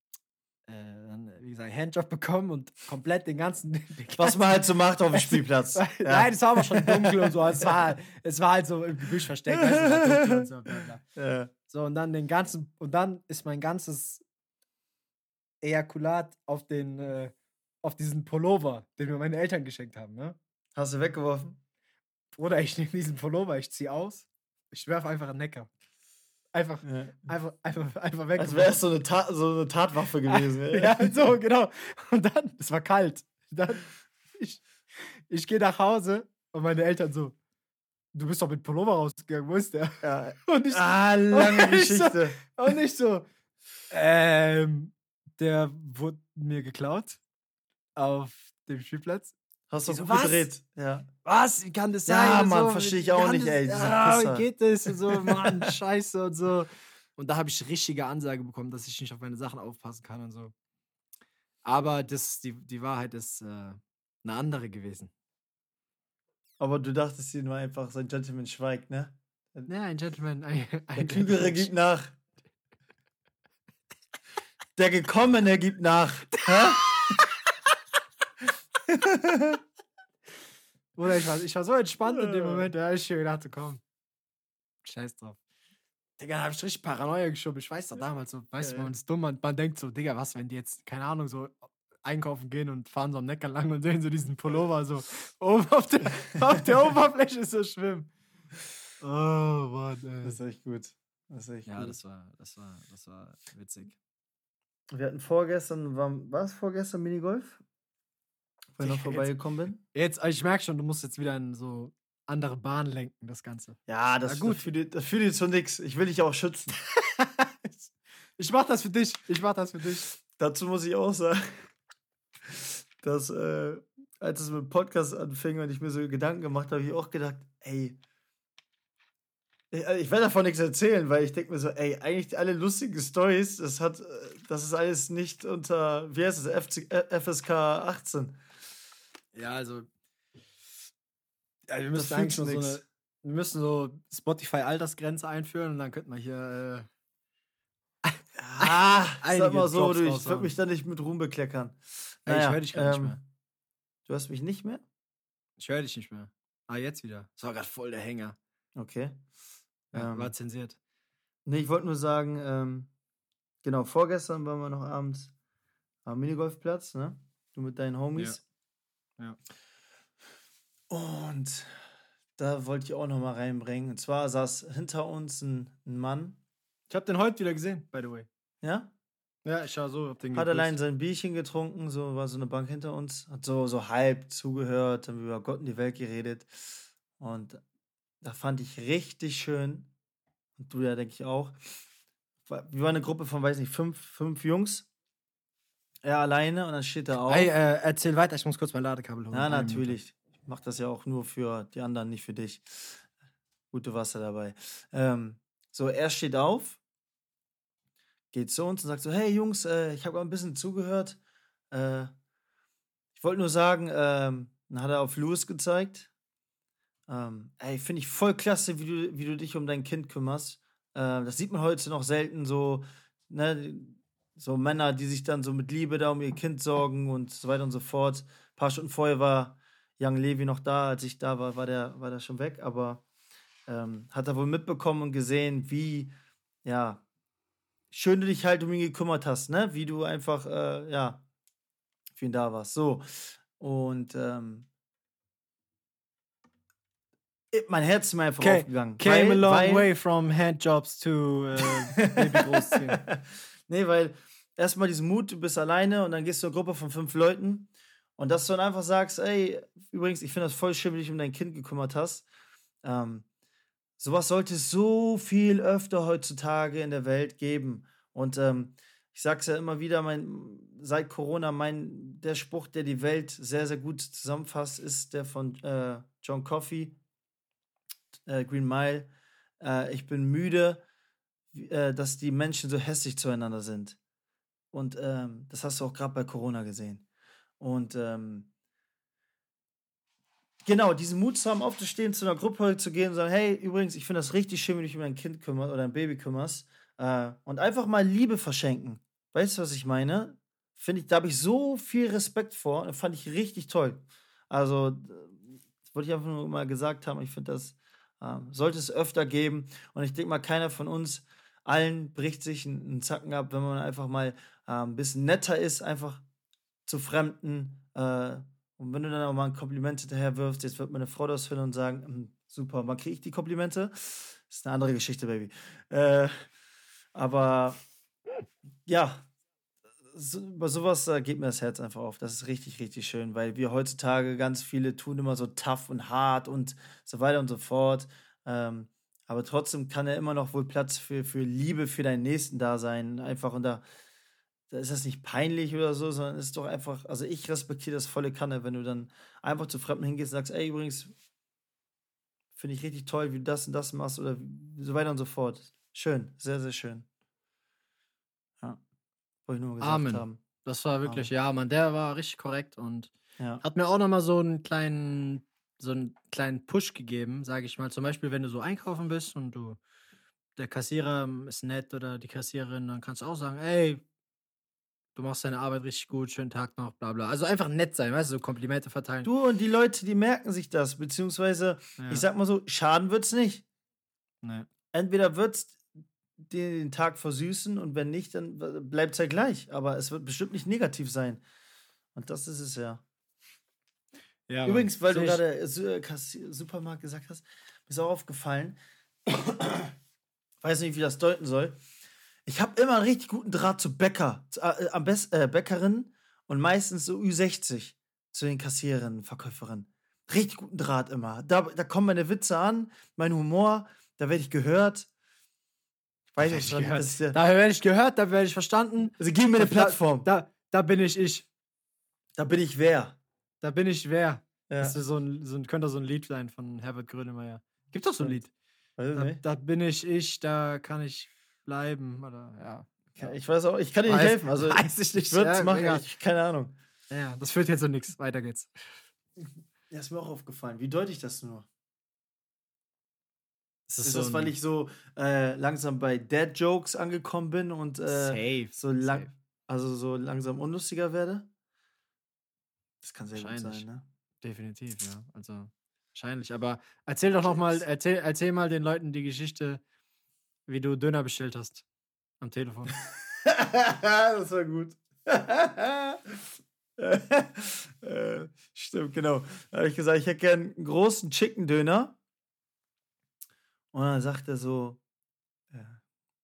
äh, dann, wie gesagt, Handjob bekommen und komplett den ganzen. Den Was ganzen- man halt so macht auf dem Spielplatz. Ja. Nein, es war aber schon dunkel und so. Es war, es war halt so im Gebüsch versteckt. Weißt du, und so. Ja. so, und dann den ganzen, und dann ist mein ganzes Ejakulat auf den, äh, auf diesen Pullover, den mir meine Eltern geschenkt haben, ne? Hast du weggeworfen? Oder ich nehme diesen Pullover, ich ziehe aus, ich werfe einfach einen Neckar. Einfach, Ja. einfach, einfach, einfach weg. Als wäre es so eine, Ta so eine Tatwaffe gewesen. ja, so, genau. Und dann, es war kalt. Dann, ich, ich gehe nach Hause und meine Eltern so, du bist doch mit Pullover rausgegangen, wo ist der? Ja. Und ich, Ah, lange Und ich so- Geschichte. und ich so, ähm, der wurde mir geklaut auf dem Spielplatz. Hast du so, was? gedreht. Ja. Was? Wie kann das Ja, sein? Und Mann, so, versteh wie ich auch nicht, das- ey, Ja, wie geht das? Und so, Mann, scheiße und so. Und da habe ich richtige Ansage bekommen, dass ich nicht auf meine Sachen aufpassen kann und so. Aber das, die, die Wahrheit ist äh, eine andere gewesen. Aber du dachtest dir nur einfach, so ein Gentleman schweigt, ne? Ja, ein Gentleman. Ein, Der ein Klügere gibt nach. Der Gekommene gibt nach. Hä? Oder ich war, ich war so entspannt in dem Ja. Moment, da habe ich mir gedacht, so, komm, scheiß drauf. Digga, da hab ich richtig Paranoia geschoben. Ich weiß doch damals so, weißt du, man ist dumm, man, man denkt so, Digga, was, wenn die jetzt, keine Ahnung, so einkaufen gehen und fahren so am Neckar lang und sehen so diesen Pullover so oben auf der, auf der Oberfläche so schwimmen. Oh, Mann, ey. Das ist echt gut. Das ist echt Ja, gut. das war, das war, das war witzig. Wir hatten vorgestern, war, war es vorgestern Minigolf? Ich noch vorbeigekommen bin? Jetzt, ich merke schon, du musst jetzt wieder in so andere Bahnen lenken, das Ganze. Ja, das, Na gut. das führt das führt zu nichts. Ich will dich auch schützen. ich mach das für dich. Ich mach das für dich. Dazu muss ich auch sagen, dass äh, als es mit dem Podcast anfing und ich mir so Gedanken gemacht habe, habe ich auch gedacht, ey, ich, also ich werde davon nichts erzählen, weil ich denke mir so, ey, eigentlich alle lustigen Stories, das hat, äh, das ist alles nicht unter, wie heißt es, äh, FSK 18. Ja, also. Ja, wir Das müssen fühlt eigentlich nur so eine. Wir müssen so Spotify-Altersgrenze einführen und dann könnten wir hier. Äh, Ah, sag mal so, du, ich würde mich da nicht mit Ruhm bekleckern. Ey, ich Naja, höre dich gar nicht ähm, mehr. Du hörst mich nicht mehr? Ich höre dich nicht mehr. Ah, jetzt wieder. Das war gerade voll der Hänger. Okay. Ja, Ähm, war zensiert. Nee, ich wollte nur sagen, ähm, genau, vorgestern waren wir noch abends am Minigolfplatz, ne? Du mit deinen Homies. Ja. Und da wollte ich auch noch mal reinbringen. Und zwar saß hinter uns ein, ein Mann, Ich habe den heute wieder gesehen, by the way. ja? Ja, ich war so auf den Hat allein sein Bierchen getrunken, so war so eine Bank hinter uns, hat so, so halb zugehört, haben über Gott und die Welt geredet. Und da fand ich richtig schön, und du ja, denke ich auch. Wir waren eine Gruppe von, weiß nicht, fünf, fünf Jungs. Er alleine und dann steht er auf. Ey, äh, erzähl weiter, ich muss kurz mein Ladekabel holen. ja, natürlich. Ich mach das ja auch nur für die anderen, nicht für dich. Gute Wasser dabei. Ähm, so, er steht auf, geht zu uns und sagt so: Hey Jungs, äh, ich habe ein bisschen zugehört. Äh, ich wollte nur sagen, ähm, dann hat er auf Louis gezeigt. Ähm, ey, finde ich voll klasse, wie du, wie du dich um dein Kind kümmerst. Äh, das sieht man heute noch selten so, ne, so Männer, die sich dann so mit Liebe da um ihr Kind sorgen und so weiter und so fort. Ein paar Stunden vorher war Young Levi noch da, als ich da war, war der, war der schon weg, aber ähm, hat er wohl mitbekommen und gesehen, wie, ja, schön du dich halt um ihn gekümmert hast, ne? Wie du einfach, äh, ja, für ihn da warst. So. Und ähm, mein Herz ist mir einfach Okay, aufgegangen. Came weil- a long weil- way from handjobs to äh, Baby großziehen. nee, weil erstmal diesen Mut, du bist alleine und dann gehst du in eine Gruppe von fünf Leuten und dass du dann einfach sagst, ey, übrigens, ich finde das voll schön, wie du dich um dein Kind gekümmert hast. Ähm, sowas sollte es so viel öfter heutzutage in der Welt geben. Und ähm, ich sag's ja immer wieder, mein, seit Corona, mein, der Spruch, der die Welt sehr, sehr gut zusammenfasst, ist der von äh, John Coffey, äh, Green Mile. Äh, ich bin müde, äh, dass die Menschen so hässlich zueinander sind. Und ähm, das hast du auch gerade bei Corona gesehen. Und ähm, genau, diesen Mut zu haben, aufzustehen, zu einer Gruppe zu gehen und sagen, hey, übrigens, ich finde das richtig schön, wenn du dich um dein Kind kümmerst oder ein Baby kümmerst. Äh, und einfach mal Liebe verschenken. Weißt du, was ich meine? Finde ich, da habe ich so viel Respekt vor. Und fand ich richtig toll. Also, äh, das wollte ich einfach nur mal gesagt haben. Ich finde, das ähm, sollte es öfter geben. Und ich denke mal, keiner von uns allen bricht sich einen, Zacken ab, wenn man einfach mal äh, ein bisschen netter ist, einfach zu Fremden äh, Und wenn du dann auch mal ein Kompliment hinterher wirfst, jetzt wird meine Frau das hören und sagen, "Hm, super, wann kriege ich die Komplimente? Das ist eine andere Geschichte, Baby. Äh, aber ja, so, bei sowas äh, geht mir das Herz einfach auf. Das ist richtig, richtig schön, weil wir heutzutage ganz viele tun immer so tough und hart und so weiter und so fort. Ähm, aber trotzdem kann ja immer noch wohl Platz für, für Liebe für deinen Nächsten da sein. Einfach und da, da ist das nicht peinlich oder so, sondern es ist doch einfach, also ich respektiere das volle Kanne, wenn du dann einfach zu Fremden hingehst und sagst, ey, übrigens, finde ich richtig toll, wie du das und das machst oder so weiter und so fort. Schön, sehr, sehr schön. Ja, wollte ich nur gesagt Amen. haben. Das war wirklich, ja, Mann, der war richtig korrekt und Ja. hat mir auch nochmal so einen kleinen, so einen kleinen Push gegeben, sage ich mal. Zum Beispiel, wenn du so einkaufen bist und du, der Kassierer ist nett oder die Kassiererin, dann kannst du auch sagen, ey, du machst deine Arbeit richtig gut, schönen Tag noch, bla bla. Also einfach nett sein, weißt du, so Komplimente verteilen. Du und die Leute, die merken sich das, beziehungsweise, ja, ich sag mal so, schaden wird's nicht. nee. Entweder wird's den Tag versüßen und wenn nicht, dann bleibt es ja gleich. Aber es wird bestimmt nicht negativ sein. Und das ist es ja. ja Übrigens, weil du gerade äh, äh, Supermarkt gesagt hast, mir ist auch aufgefallen, weiß nicht, wie das deuten soll. Ich habe immer einen richtig guten Draht zu Bäcker, zu, äh, am besten äh, Bäckerin und meistens so Ü60 zu den Kassiererinnen, Verkäuferinnen. Richtig guten Draht immer. Da, da kommen meine Witze an, mein Humor, da werde ich gehört. Ich weiß ich was gehört. ja- Da werde ich gehört, da werde ich verstanden. Also gib mir eine da- Plattform. Da, Da, da bin ich ich. bin ich wer. Da bin ich wer. Ja. Das ist so ein, so ein, könnte so ein Lied sein von Herbert Grönemeyer. Gibt doch so ein Lied. Da, da bin ich ich, da kann ich bleiben. Oder ja. Ja, Ich weiß auch, ich kann dir nicht Weiß- helfen. Also weiß ich nicht. es Ja, machen, ich, keine Ahnung. Ja, das führt jetzt zu nichts. Weiter geht's. Ja, ist mir auch aufgefallen. Wie deute ich das nur? Das Ist, das, weil ich so äh, langsam bei Dad-Jokes angekommen bin und äh, safe. so lang, safe. also so langsam unlustiger werde? Das kann sehr gut sein, ne? Definitiv, ja. Also wahrscheinlich. Aber erzähl doch noch mal, erzähl, erzähl mal den Leuten die Geschichte, wie du Döner bestellt hast. Am Telefon. das war gut. Äh, Stimmt, genau. Da habe ich gesagt, ich hätte gern einen großen Chicken-Döner. Und dann sagt er so, äh,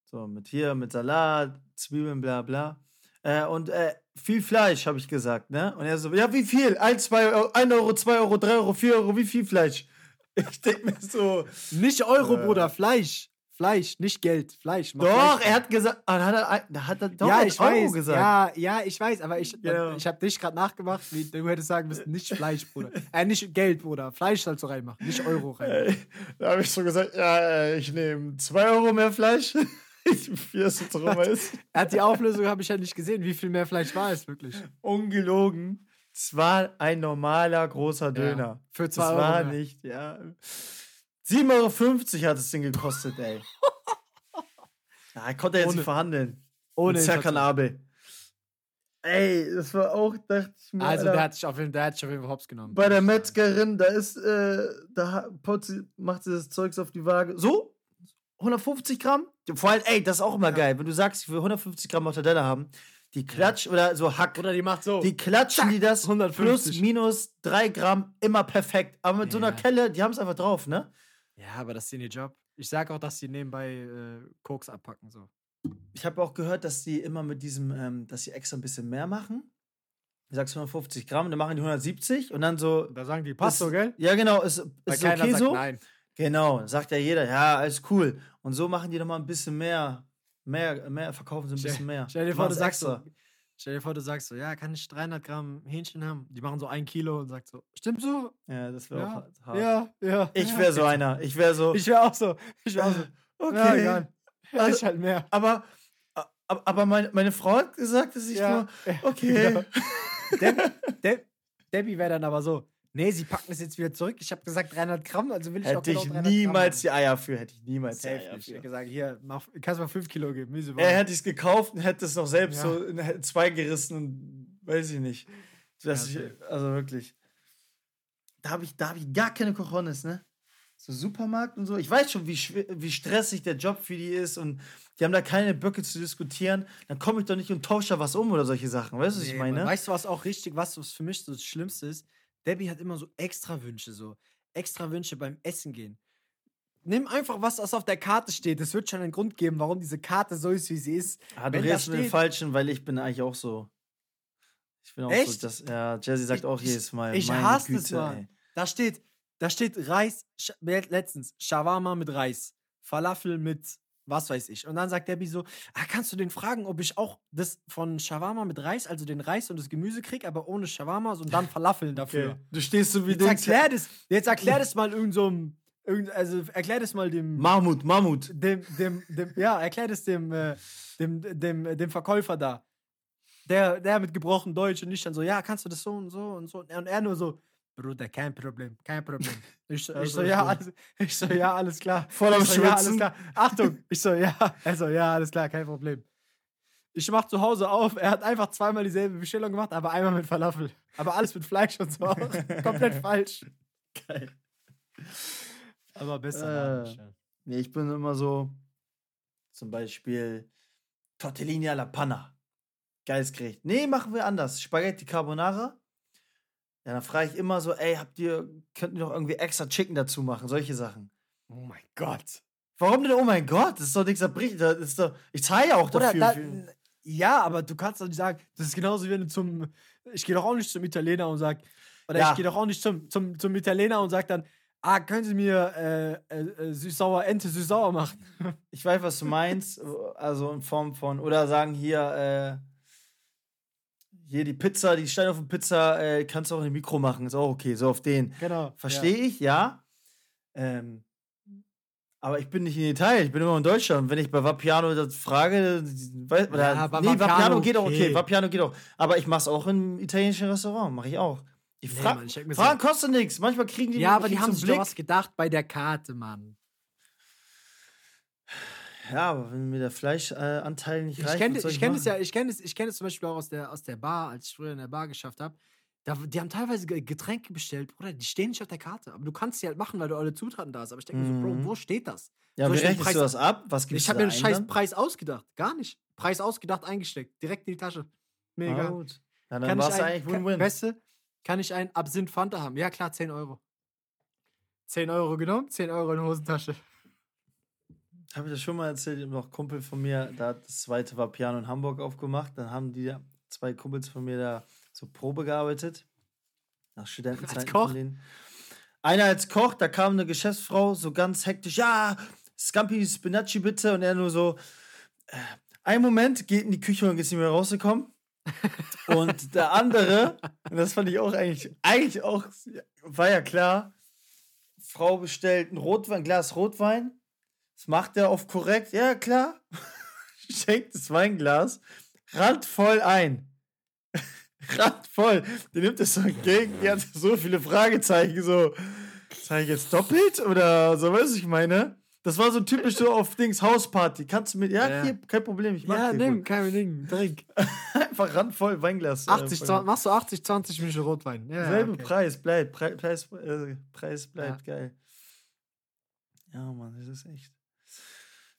so mit hier, mit Salat, Zwiebeln, bla bla. Äh, und viel Fleisch, habe ich gesagt, ne? Und er so, ja, wie viel? 1, 2 Euro, 1 Euro, 2 Euro, 3 Euro, 4 Euro, wie viel Fleisch? Ich denke mir so, nicht Euro, Äh. Bruder, Fleisch. Fleisch, nicht Geld. Fleisch. Mach doch, Fleisch er hat gesagt, ah, da hat er, da hat er doch ja, ich Euro weiß. gesagt. Ja, ja, ich weiß, aber ich, Genau. ich habe dich gerade nachgemacht, wie du hättest sagen müssen, nicht Fleisch, Bruder. Äh, nicht Geld, Bruder. Fleisch sollst du reinmachen, nicht Euro rein. Äh, Da habe ich so gesagt, ja, äh, ich nehme 2 Euro mehr Fleisch. wie es jetzt rum ist. Er hat die Auflösung, habe ich ja nicht gesehen. Wie viel mehr Fleisch war es wirklich? Ungelogen. Es war ein normaler großer Döner. für Das zwei Euro war mehr. nicht, ja. 7,50 Euro hat es Ding gekostet, ey. Ja, ich konnte jetzt Ohne- nicht verhandeln. Ohne Mit Serkan Inflation. Abe. Ey, das war auch, dachte ich mir. Also Alter, der hat sich auf jeden, der hat sich auf jeden Fall hops genommen. bei der. Metzgerin, da ist, äh, da macht sie das Zeugs auf die Waage. So? 150 Gramm? Vor allem, ey, das ist auch immer Ja. geil. Wenn du sagst, ich will 150 Gramm Mortadella haben, die klatsch oder so Hack. Oder die macht so. Die klatschen die das 150. plus, minus 3 Gramm immer perfekt. Aber mit so einer Ja. Kelle, die haben es einfach drauf, ne? Ja, aber das ist ihr Job. Ich sag auch, dass sie nebenbei äh, Koks abpacken. So. Ich habe auch gehört, dass die immer mit diesem, ähm, dass sie extra ein bisschen mehr machen. Du sagst 150 Gramm, dann machen die 170 und dann so. Da sagen die, passt so, gell? Ja, genau, ist, Weil ist keiner okay sagt so. nein. Genau, sagt ja jeder, ja, alles cool. Und so machen die nochmal ein bisschen mehr, mehr, mehr, verkaufen sie ein bisschen mehr. Stell dir vor, du sagst so, stell dir vor, du sagst so, ja, kann ich 300 Gramm Hähnchen haben? Die machen so ein Kilo und sagt so, stimmt so? Ja, das wäre Ja, auch hart. Ja, ja. Ich ja. wäre so einer. Ich wäre so. Ich wäre auch so. Ich wäre auch so. okay. Ja, egal. Also- ich halt mehr. Aber, aber, meine, meine Frau hat gesagt, dass ich nur. Okay. genau. Deb, Deb, Debbie wäre dann aber so, nee, sie packen es jetzt wieder zurück. Ich habe gesagt 300 Gramm, also will ich auch Hätte genau ich 300 niemals Gramm die Eier für. Hätte ich niemals die. Eier nicht. Ich für. hätte gesagt, hier, mach, kannst mal 5 Kilo geben. Miese Er hätte es gekauft und hätte es noch selbst Ja. so in zwei gerissen und weiß ich nicht. Das Ja, ich, also wirklich. Da habe ich, da hab ich gar keine Cojones, ne? So Supermarkt und so. Ich weiß schon, wie, wie stressig der Job für die ist und die haben da keine Böcke zu diskutieren. Dann komme ich doch nicht und tausche da was um oder solche Sachen. Weißt du, was ich meine? Mann. Weißt du, was auch richtig, was was für mich so das Schlimmste ist? Debbie hat immer so extra Wünsche, so extra Wünsche beim Essen gehen. Nimm einfach was, was auf der Karte steht. Es wird schon einen Grund geben, warum diese Karte so ist, wie sie ist. Ah, du Wenn redest mit dem Falschen, weil ich bin eigentlich auch so. Ich bin auch so, Echt? dass, ja, Jazzy sagt Ich- auch jedes Mal. Ich hasse es, Güte, Mann. ey. Da steht, da steht Reis, letztens, Shawarma mit Reis, Falafel mit was weiß ich. Und dann sagt Debbie so, ah, kannst du den fragen, ob ich auch das von Shawarma mit Reis, also den Reis und das Gemüse krieg, aber ohne Shawarma und dann Falafeln dafür. Okay. Du stehst so wie Jetzt erklär das, jetzt erklär das mal irgend so einem, irgend, also erklär das mal dem, Mammut, Mammut. dem, dem, dem, ja, erklär das dem, äh, dem, dem, dem Verkäufer da. Der, der mit gebrochen Deutsch und nicht dann so, ja, kannst du das so und so und so. Und er nur so, Bruder, kein Problem, kein Problem. Ich so, Ja, ich so so, ist ja, alles, ich so, ja, alles klar. Voll am so, ja, alles klar. Achtung, ich so, ja, er so, ja, alles klar, kein Problem. Ich mach zu Hause auf, er hat einfach zweimal dieselbe Bestellung gemacht, aber einmal mit Falafel. Aber alles mit Fleisch und so. Komplett falsch. Geil. Aber besser. Äh. Nee, ich bin immer so, zum Beispiel Tortellini alla Panna. Geiles Gericht. Nee, machen wir anders. Spaghetti Carbonara. Ja, dann frage ich immer so, ey, habt ihr, könnt ihr noch irgendwie extra Chicken dazu machen? Solche Sachen. Oh mein Gott. Warum denn, oh mein Gott, das ist doch nichts erbricht. Das ist doch, ich zahle ja auch dafür. da, ja, aber du kannst doch nicht sagen, das ist genauso wie wenn du zum. Ich gehe doch auch nicht zum Italiener und sag. Oder Ja. ich gehe doch auch nicht zum, zum, zum Italiener und sag dann, ah, können Sie mir äh, äh, äh, süß-sauer Ente süß-sauer machen? Ich weiß, was du meinst. Also in Form von, oder sagen hier, äh, hier die Pizza, die Steinofenpizza, äh, kannst du auch in dem Mikro machen. Ist auch okay, so auf den. Genau. Verstehe ich, ja. Ähm, aber ich bin nicht in Italien, ich bin immer in Deutschland. Und wenn ich bei Vapiano das frage, weiß, oder, Ja, nee, Vapiano, Vapiano geht auch okay. Vapiano geht auch. Aber ich mach's auch im italienischen Restaurant, mache ich auch. Nee, Mann, ich mir so- Fragen kostet nichts. Manchmal kriegen die Ja, aber die haben sich Blick. was gedacht bei der Karte, Mann. Ja, aber wenn mir der Fleischanteil äh, nicht Ich reicht, kenne soll ich kenn das machen? ja, ich kenne es ich kenn das zum Beispiel auch aus der, aus der Bar, als ich früher in der Bar geschafft habe. Da, die haben teilweise Ge- Getränke bestellt, Bruder, die stehen nicht auf der Karte. Aber du kannst sie halt machen, weil du alle Zutaten da hast. Aber ich denke mir so, Mhm. Bro, wo steht das? Ja, wie ich rechnest Preis- du das ab? Was gibst Ich habe mir einen ein scheiß? Preis ausgedacht. Gar nicht. Preis ausgedacht, eingesteckt. Direkt in die Tasche. Mir Ah, gut. Ja, dann Kann war ich es eigentlich Win-Win. du, kann ich ein Absinth Fanta haben? Ja, klar, 10 Euro. 10 Euro genommen, 10 Euro in die Hosentasche. Habe ich das schon mal erzählt? Noch Kumpel von mir, da hat das zweite war Piano in Hamburg aufgemacht. Dann haben die zwei Kumpels von mir da so Probe gearbeitet. Nach Studentenzeiten Koch? von denen. Einer als Koch, da kam eine Geschäftsfrau so ganz hektisch, ja, Scampi Spinacci bitte. Und er nur so, äh, ein Moment, geht in die Küche und ist nicht mehr rausgekommen. und der andere, und das fand ich auch eigentlich, eigentlich auch, war ja klar, Frau bestellt ein Rotwein, ein Glas Rotwein. Das macht er auf korrekt. Ja, klar. Schenkt das Weinglas randvoll ein. randvoll. Der nimmt es so entgegen. Die hat so viele Fragezeichen. So, sag ich jetzt doppelt? Oder so, weißt du, ich meine? Das war so typisch so auf Dings Hausparty. Kannst du mit. Ja, Ja. hier, kein Problem. Ich mach Ja, nimm, gut. kein Ding, trink. Einfach randvoll Weinglas. äh, 80, voll. 20, machst du 80, 20 Minuten Rotwein. Ja, Selbe okay. Preis, bleibt. Pre Preis, äh, Preis bleibt. Geil. Ja, Mann, das ist echt.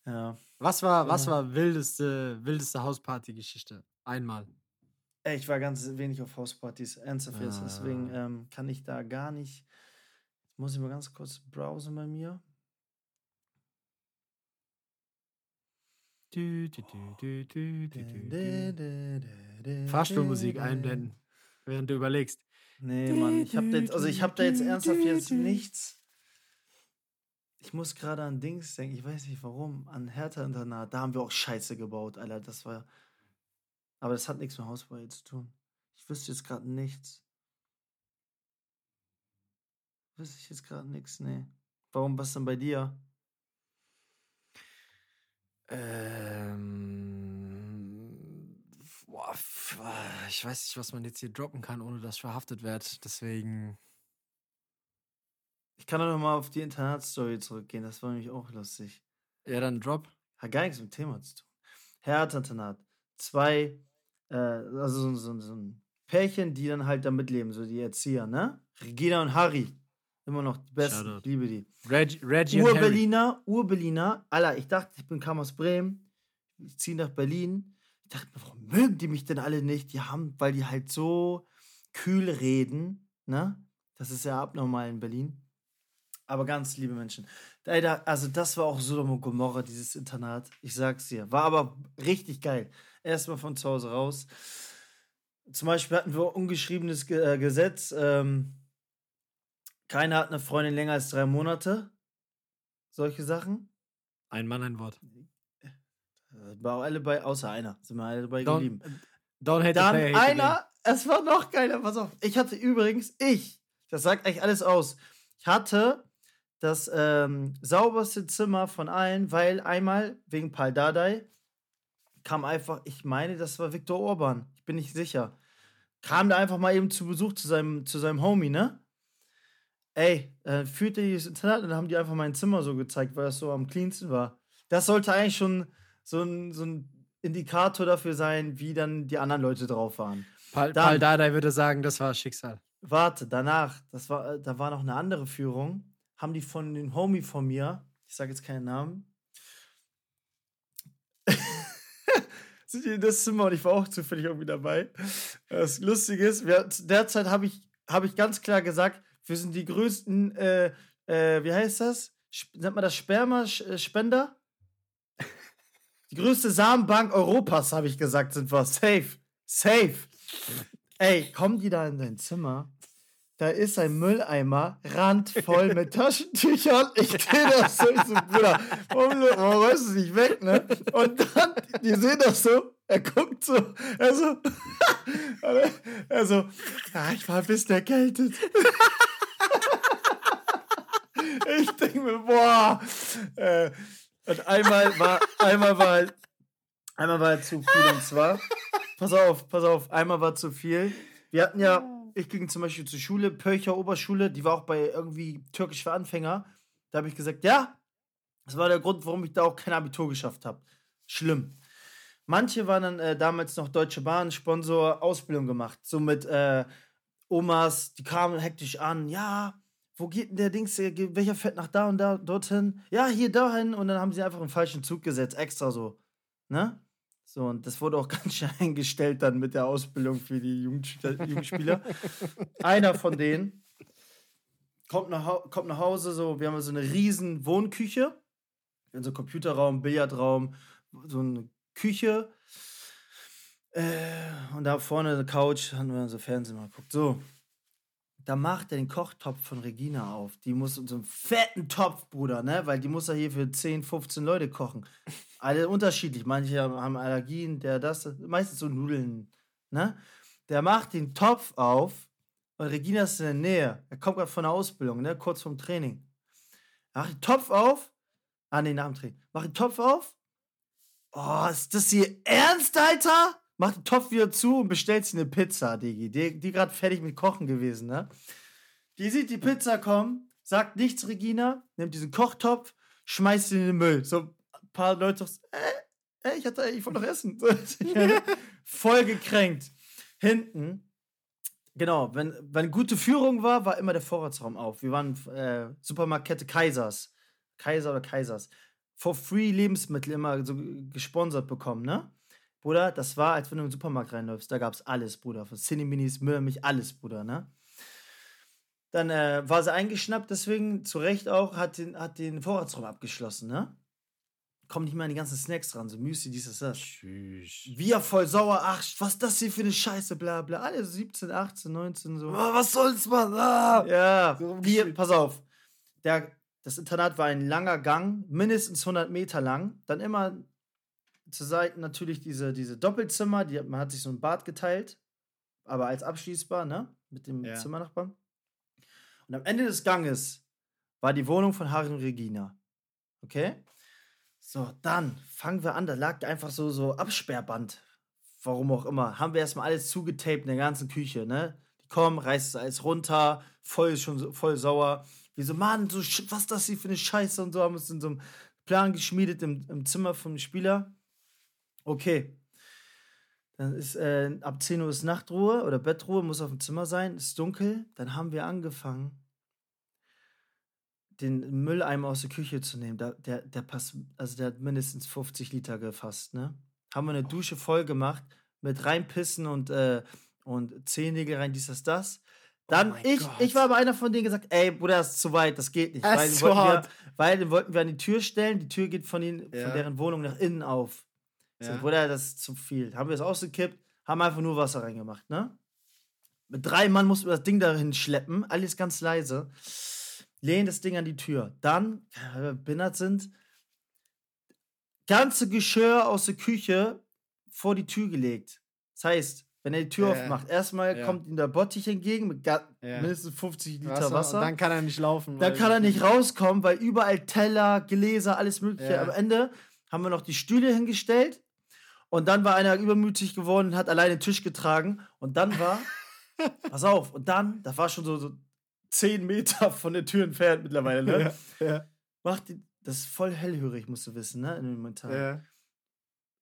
Ja. Was war, was Ja. war wildeste, wildeste Hausparty-Geschichte? Einmal. Ey, ich war ganz wenig auf Hauspartys, ernsthaft jetzt. Deswegen Ah. ähm, kann ich da gar nicht. Jetzt muss ich mal ganz kurz browsen bei mir. Fahrstuhlmusik einblenden, während du überlegst. Nee, Mann, ich hab da jetzt, also ich hab da jetzt ernsthaft jetzt nichts. Ich muss gerade an Dings denken, ich weiß nicht warum, an Hertha-Internat. Da haben wir auch Scheiße gebaut, Alter. Das war. Aber das hat nichts mit Hausparty zu tun. Ich wüsste jetzt gerade nichts. Wüsste ich jetzt gerade nichts, nee. Warum, was denn bei dir? Ähm, boah, ah, ich weiß nicht, was man jetzt hier droppen kann, ohne dass ich verhaftet werde. Deswegen. Ich kann doch noch mal auf die Internatsstory zurückgehen, das war nämlich auch lustig. Ja, dann drop. Hat gar nichts mit dem Thema zu tun. Hertha-Internat. Zwei, äh, also so, so, so ein Pärchen, die dann halt da mitleben, so die Erzieher, ne? Regina und Harry. Immer noch die besten. Shoutout. Ich liebe die. Reggie, Reggie. Ur-Berliner, Ur-Berliner. Alter, ich dachte, ich bin kam aus Bremen. Ich ziehe nach Berlin. Ich dachte mir, warum mögen die mich denn alle nicht? Die haben, weil die halt so kühl reden, ne? Das ist ja abnormal in Berlin. Aber ganz liebe Menschen. Also das war auch Sodom und Gomorra, dieses Internat. Ich sag's dir. War aber richtig geil. Erstmal von zu Hause raus. Zum Beispiel hatten wir ungeschriebenes Ge äh, Gesetz. Ähm, keiner hat eine Freundin länger als drei Monate. Solche Sachen. Ein Mann, ein Wort. Äh, War alle bei, außer einer. Sind wir alle dabei Don't, geblieben. don't hate Dann the player, hate einer, es war noch geiler, pass auf. Ich hatte übrigens, ich, das sagt eigentlich alles aus. Ich hatte das ähm, sauberste Zimmer von allen, weil einmal wegen Paul Dardai kam einfach, ich meine, das war Viktor Orban. Ich bin nicht sicher. Kam da einfach mal eben zu Besuch zu seinem, zu seinem Homie, ne? Ey, äh, führte dieses Internat und dann haben die einfach mein Zimmer so gezeigt, weil das so am cleansten war. Das sollte eigentlich schon so ein, so ein Indikator dafür sein, wie dann die anderen Leute drauf waren. Paul, Dann- Paul Dardai würde sagen, das war Schicksal. Warte, danach, das war, da war noch eine andere Führung, haben die von den Homie von mir, ich sage jetzt keinen Namen, sind die in das Zimmer und ich war auch zufällig irgendwie dabei. Das Lustige ist, wir, derzeit habe ich, hab ich ganz klar gesagt, wir sind die größten, äh, äh, wie heißt das? Nennt man das Sperma-Spender? Die größte Samenbank Europas, habe ich gesagt, sind wir. Safe. Safe. Ey, kommen die da in dein Zimmer? Da ist ein Mülleimer, randvoll mit Taschentüchern. Ich sehe das so, ich so, Bruder, warum, warum räumst du es nicht weg, ne? Und dann, die sehen das so, er guckt so, er so, er so, ja, ich war ein bisschen erkältet. Ich denke mir, boah. Äh, und einmal war, einmal war halt, einmal war halt zu viel und zwar, pass auf, pass auf, einmal war zu viel. Wir hatten ja, ich ging zum Beispiel zur Schule, Pölcher Oberschule, die war auch bei irgendwie Türkisch für Anfänger. Da habe ich gesagt, ja, das war der Grund, warum ich da auch kein Abitur geschafft habe. Schlimm. Manche waren dann äh, damals noch Deutsche Bahn, Sponsor, Ausbildung gemacht. So mit äh, Omas, die kamen hektisch an. Ja, wo geht denn der Dings? Welcher fährt nach da und da, dorthin? Ja, hier, dahin. Und dann haben sie einfach einen falschen Zug gesetzt, extra so. Ne? So, und das wurde auch ganz schnell eingestellt dann mit der Ausbildung für die Jugendspieler. Einer von denen kommt nach, kommt nach Hause, so, wir haben so eine riesen Wohnküche. So Computerraum, Billardraum, so eine Küche. Äh, und da vorne eine Couch, haben wir so Fernsehen mal geguckt. So, da macht er den Kochtopf von Regina auf. Die muss in so einen fetten Topf, Bruder, ne? Weil die muss ja hier für 10, 15 Leute kochen. Alle unterschiedlich. Manche haben Allergien, der das, meistens so Nudeln, ne? Der macht den Topf auf und Regina ist in der Nähe. Er kommt gerade von der Ausbildung, ne? Kurz vom Training. Macht den Topf auf. Ah, nee, nach dem Training. Macht den Topf auf. Oh, ist das hier ernst, Alter? Macht den Topf wieder zu und bestellt sich eine Pizza, Digi. Die, die gerade fertig mit Kochen gewesen, ne? Die sieht die Pizza kommen, sagt nichts, Regina, nimmt diesen Kochtopf, schmeißt ihn in den Müll. So ein paar Leute äh, äh, ich, hatte, ich wollte noch essen. Voll gekränkt. Hinten, genau, wenn, wenn gute Führung war, war immer der Vorratsraum auf. Wir waren äh, Supermarktkette Kaisers. Kaiser oder Kaisers. For free Lebensmittel immer so gesponsert bekommen, ne? Bruder, das war, als wenn du in den Supermarkt reinläufst. Da gab's alles, Bruder. Von Cineminis, Müllermilch, alles, Bruder, ne? Dann äh, war sie eingeschnappt, deswegen zu Recht auch, hat den, hat den Vorratsraum abgeschlossen, ne? Kommt nicht mehr an die ganzen Snacks dran, so Müsli, dieses, das. Wir voll sauer, ach, was ist das hier für eine Scheiße, bla bla. Alle so 17, 18, 19, so. was soll's, Mann? Ah! Ja, So rumgeschrien. pass auf. Der, das Internat war ein langer Gang, mindestens 100 Meter lang. Dann immer zur Seite natürlich diese, diese Doppelzimmer, die, man hat sich so ein Bad geteilt, aber als abschließbar, ne? Mit dem Ja. Zimmernachbarn. Und am Ende des Ganges war die Wohnung von Harry und Regina. Okay? So, dann fangen wir an. Da lag einfach so, so Absperrband. Warum auch immer. Haben wir erstmal alles zugetaped in der ganzen Küche, ne? Die kommen, reißt es alles runter, voll schon so, voll sauer. Wir so, Mann, so, was ist das hier für eine Scheiße und so, haben uns in so einem Plan geschmiedet im, im Zimmer vom Spieler. Okay. Dann ist, äh, ab 10 Uhr ist Nachtruhe oder Bettruhe, muss auf dem Zimmer sein, ist dunkel. Dann haben wir angefangen, den Mülleimer aus der Küche zu nehmen. Da, der, der passt, also der hat mindestens 50 Liter gefasst, ne? Haben wir eine Dusche voll gemacht mit reinpissen und, äh, und Zehennägel rein, dies, das, das. Dann mein ich, Gott. ich war aber einer von denen gesagt, ey, Bruder, das ist zu weit, das geht nicht. Das weil, ist den wollten wir, weil den wollten wir an die Tür stellen. Die Tür geht von, ihnen, Ja. von deren Wohnung nach innen auf. Ja. So, Bruder, das ist zu viel. Haben wir es ausgekippt, haben einfach nur Wasser reingemacht, ne? Mit drei Mann mussten wir das Ding dahin schleppen, alles ganz leise. Lehnen das Ding an die Tür. Dann, weil wir behindert sind, ganze Geschirr aus der Küche vor die Tür gelegt. Das heißt, wenn er die Tür Ja. aufmacht, erstmal Ja. kommt ihm der Bottich entgegen mit Ja. mindestens 50 Liter Wasser, Wasser. Dann kann er nicht laufen. Dann kann er nicht rauskommen, weil überall Teller, Gläser, alles Mögliche. Am Ende haben wir noch die Stühle hingestellt und dann war einer übermütig geworden und hat alleine den Tisch getragen. Und dann war, pass auf, und dann, das war schon so, so 10 Meter von der Tür entfernt mittlerweile, ne? Ja, ja, Macht die, das ist voll hellhörig, musst du wissen, ne? In dem Momentan. ja.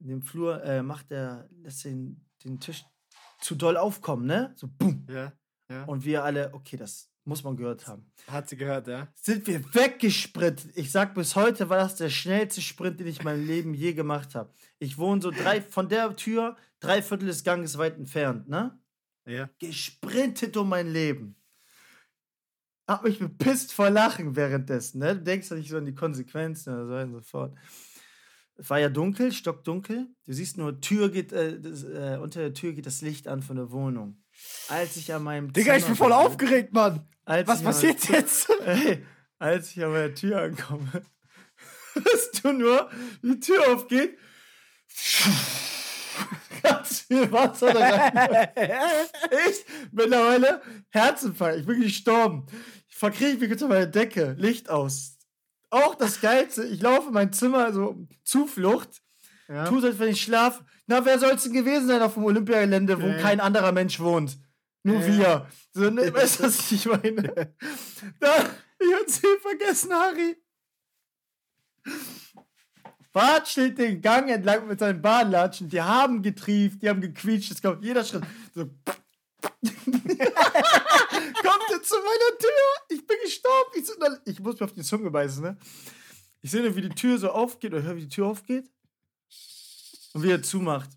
In dem Flur äh, macht er, lässt den, den Tisch zu doll aufkommen, ne? So, boom. ja, ja. Und wir alle, okay, das muss man gehört haben. Hat sie gehört, ja? sind wir weggesprintet. Ich sag bis heute war das der schnellste Sprint, den ich in meinem Leben je gemacht habe. Ich wohne so drei von der Tür drei Viertel des Ganges weit entfernt, ne? Ja. Gesprintet um mein Leben. Hab mich bepisst vor Lachen währenddessen, ne? Du denkst ja nicht so an die Konsequenzen oder so und so fort. Es war ja dunkel, stockdunkel. Du siehst nur, Tür geht, äh, das, äh, unter der Tür geht das Licht an von der Wohnung. Als ich an meinem Digga, ich Zimmer bin voll aufgeregt, Mann. Was ich an- passiert jetzt? Ey, als ich an meiner Tür ankomme, hörst du nur, die Tür aufgeht. Ganz viel Wasser da rein. Ich mittlerweile Herzinfarkt. Ich bin gestorben. Ich verkriege mich unter meine Decke. Licht aus. Auch das Geilste. Ich laufe in mein Zimmer, so Zuflucht. Ja. Tu so, als wenn ich schlaf. Na, wer soll es denn gewesen sein auf dem Olympiagelände, wo kein anderer Mensch wohnt? Nur Ja. wir. So, ne, weißt du, was ich meine? Da, ich hab's hier vergessen, Harry. Bart steht den Gang entlang mit seinen Bahnlatschen. Die haben getrieft, die haben gequietscht. Es kommt jeder Schritt. So. Kommt er zu meiner Tür? Ich bin gestorben. Ich, so, ich muss mir auf die Zunge beißen, ne? Ich sehe nur, wie die Tür so aufgeht oder höre, wie die Tür aufgeht. Und wie er zumacht.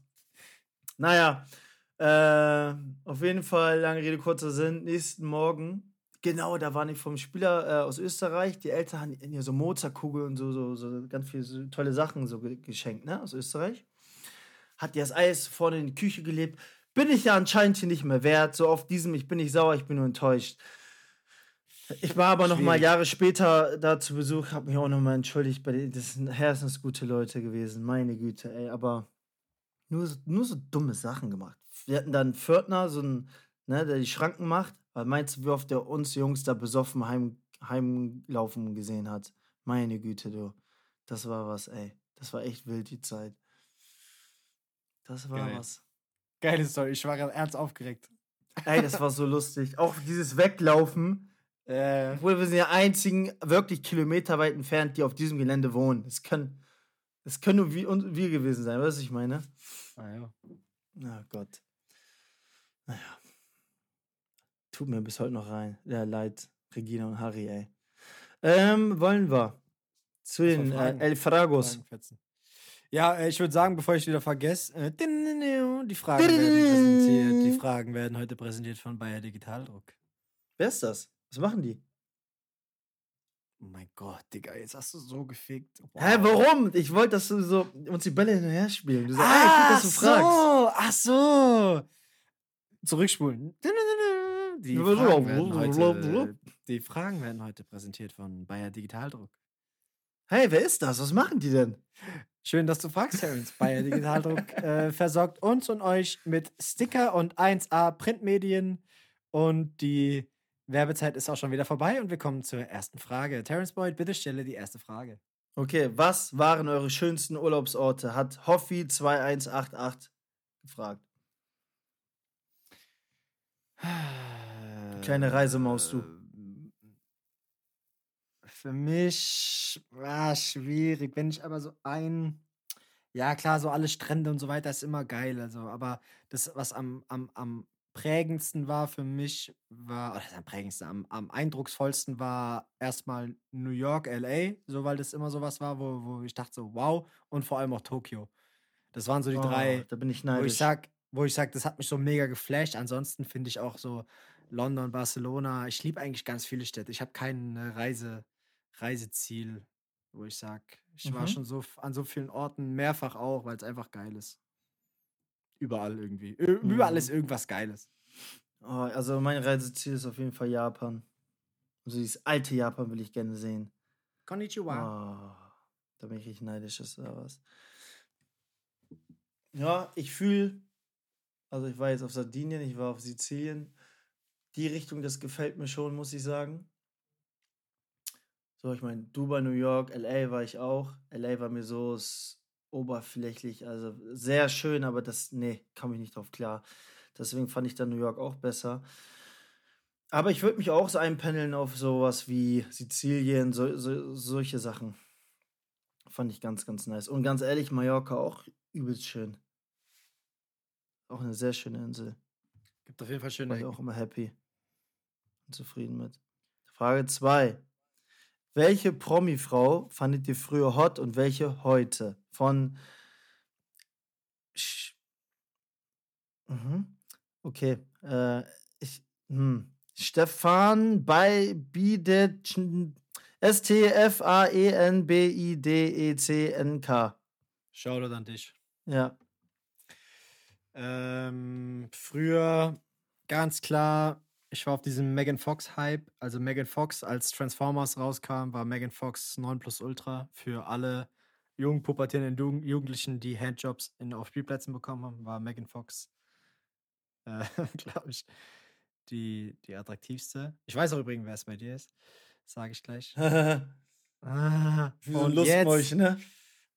Naja, äh, auf jeden Fall, lange Rede, kurzer Sinn. Nächsten Morgen, genau, da waren die vom Spieler äh, aus Österreich. Die Eltern haben ihnen so Mozartkugeln und so, so, so ganz viele so tolle Sachen so ge geschenkt, ne, aus Österreich. Hat die das Eis vorne in die Küche gelebt. Bin ich ja anscheinend hier nicht mehr wert. So auf diesem, ich bin nicht sauer, ich bin nur enttäuscht. Ich war aber noch mal. Jahre später da zu Besuch, habe mich auch noch mal entschuldigt. Bei denen. Das sind herzensgute Leute gewesen, meine Güte, ey. Aber nur so, nur so dumme Sachen gemacht. Wir hatten dann einen Pförtner, so einen, ne, der die Schranken macht. Weil meinst du, wie oft der uns Jungs da besoffen heim, heimlaufen gesehen hat? Meine Güte, du. Das war was, ey. Das war echt wild, die Zeit. Das war Geil. was. Geile Story, ich war gerade ernst aufgeregt. Ey, das war so lustig. Auch dieses Weglaufen. Äh, Obwohl wir sind ja einzigen wirklich kilometerweit entfernt, die auf diesem Gelände wohnen. Das können, das können nur wir, und wir gewesen sein, weißt du, was ich meine? ah, ja. Na Gott. Naja. Tut mir bis heute noch rein. Ja, leid, Regina und Harry, ey. Ähm, wollen wir zu Was den äh? El Fragos. Ja, äh, ich würde sagen, bevor ich wieder vergesse, äh, die Fragen werden präsentiert. Die Fragen werden heute präsentiert von Bayer Digitaldruck. Wer ist das? Was machen die? Oh mein Gott, Digga, jetzt hast du so gefickt. Hä, warum? Ich wollte, dass du so uns die Bälle hinterher spielen. Du sagst, ah, ich will, dass du fragst. so, ach so. Zurückspulen. Die Fragen, werden heute, die Fragen werden heute präsentiert von Bayer Digitaldruck. Hey, wer ist das? Was machen die denn? Schön, dass du fragst, Terence. Bayer Digitaldruck äh, versorgt uns und euch mit Sticker und 1A Printmedien. Und die Werbezeit ist auch schon wieder vorbei und wir kommen zur ersten Frage. Terence Boyd, bitte stelle die erste Frage. Okay, was waren eure schönsten Urlaubsorte? Hat Hoffi2188 gefragt. kleine Reisemaus, du. Für mich ah, schwierig. Wenn ich aber so ein. Ja, klar, so alle Strände und so weiter ist immer geil. Also, aber das, was am, am, am prägendsten war für mich, war, oder das am prägendsten, am, am eindrucksvollsten war erstmal New York, LA, so weil das immer sowas war, wo, wo ich dachte so, wow, und vor allem auch Tokio. Das waren so die Oh, drei, Da bin ich wo neidisch. ich sag, wo ich sag, das hat mich so mega geflasht. Ansonsten finde ich auch so London, Barcelona. Ich liebe eigentlich ganz viele Städte. Ich habe kein äh, Reise, Reiseziel, wo ich sage, ich war Mhm. schon so an so vielen Orten, mehrfach auch, weil es einfach geil ist. Überall irgendwie. Überall Mhm. ist irgendwas Geiles. Oh, also mein Reiseziel ist auf jeden Fall Japan. Also dieses alte Japan will ich gerne sehen. Konnichiwa. Oh, da bin ich richtig neidisch, ist da was. Ja, ich fühle, also ich war jetzt auf Sardinien, ich war auf Sizilien. Die Richtung, das gefällt mir schon, muss ich sagen. So, ich meine, Dubai, New York, LA war ich auch. LA war mir so oberflächlich, also sehr schön, aber das, nee, kam ich nicht drauf klar. Deswegen fand ich dann New York auch besser. Aber ich würde mich auch so einpendeln auf sowas wie Sizilien, so, so, solche Sachen. Fand ich ganz, ganz nice. Und ganz ehrlich, Mallorca auch übelst schön. Auch eine sehr schöne Insel. Gibt auf jeden Fall War schöne ich auch immer happy und zufrieden mit. Frage 2. Welche Promi-Frau fandet ihr früher hot und welche heute? Von. Sch mhm. Okay. Äh, ich, hm. Stefan bei Bidet. S-T-F-A-E-N-B-I-D-E-C-N-K. Shoutout an dich. Ja. Ähm, früher ganz klar, ich war auf diesem Megan Fox Hype. Also Megan Fox, als Transformers rauskam, war Megan Fox 9 Plus Ultra für alle jungen pubertierenden Jugend- Jugendlichen, die Handjobs in, auf Spielplätzen bekommen haben, war Megan Fox, äh, glaube ich, die, die attraktivste. Ich weiß auch übrigens, wer es bei dir ist. Sage ich gleich. Ah, Wie so ein jetzt, ne?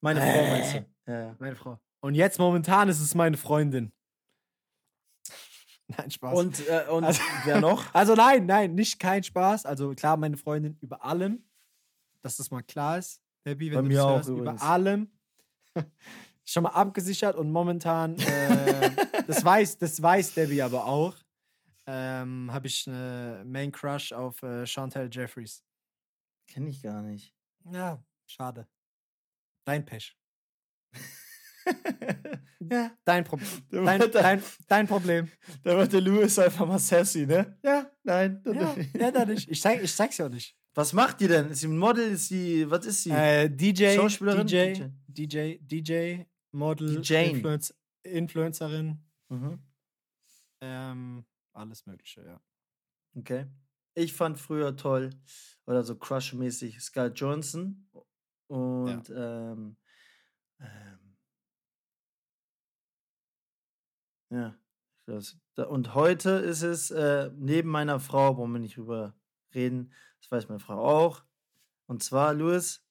Meine Frau meinst Äh. du? Ja, ja. meine Frau. Und jetzt momentan ist es meine Freundin. Nein, Spaß. Und, äh, und Also- wer noch? Also nein, nein, nicht kein Spaß. Also klar, meine Freundin über allem, dass das mal klar ist. Baby, wenn Bei du mir das auch hörst, über allem. Schon mal abgesichert und momentan, äh, das weiß, das weiß Debbie aber auch, ähm, habe ich eine Main Crush auf äh, Chantal Jeffries. Kenne ich gar nicht. Ja, schade. Dein Pech. Ja. Dein Problem. Dein, der- dein, dein Problem. Da wird der Louis einfach mal sassy, ne? Ja, nein. Ja, ja, da nicht. Ich, zeig, ich zeig's ja nicht. Was macht die denn? Ist sie ein Model? Ist sie, was ist sie? Äh, DJ, Schauspielerin? DJ, DJ, DJ, Model. Influenz, Influencerin, Mhm. ähm, alles Mögliche, ja. Okay. Ich fand früher toll, oder so Crush-mäßig, Sky Johnson. Und, ähm, ähm, ja. Das, da, und heute ist es äh, neben meiner Frau, wollen wir nicht drüber reden, das weiß meine Frau auch. Und zwar, Louis,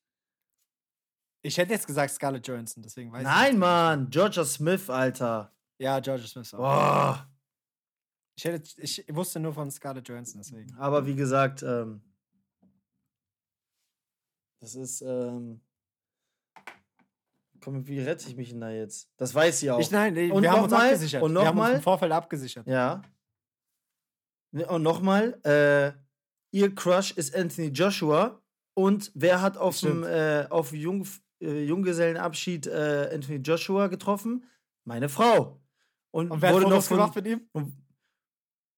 Ich hätte jetzt gesagt Scarlett Johansson, deswegen weiß ich nein, Mann, Georgia Smith, Alter. Ja, Georgia Smith auch. Boah. Ich, hätte, ich wusste nur von Scarlett Johansson, deswegen. Aber wie gesagt, ähm, das ist, ähm, komm, wie rette ich mich denn da jetzt? Das weiß sie auch. Ich, nein, nee, Und wir haben noch uns mal- abgesichert. und wir haben noch uns im Vorfeld abgesichert. Ja. Ne, Und nochmal, äh, ihr Crush ist Anthony Joshua. Und wer hat auf dem äh, auf Jung, äh, Junggesellenabschied äh, Anthony Joshua getroffen? Meine Frau. Und, Und wer hat wurde noch Fotos von, gemacht mit ihm? und,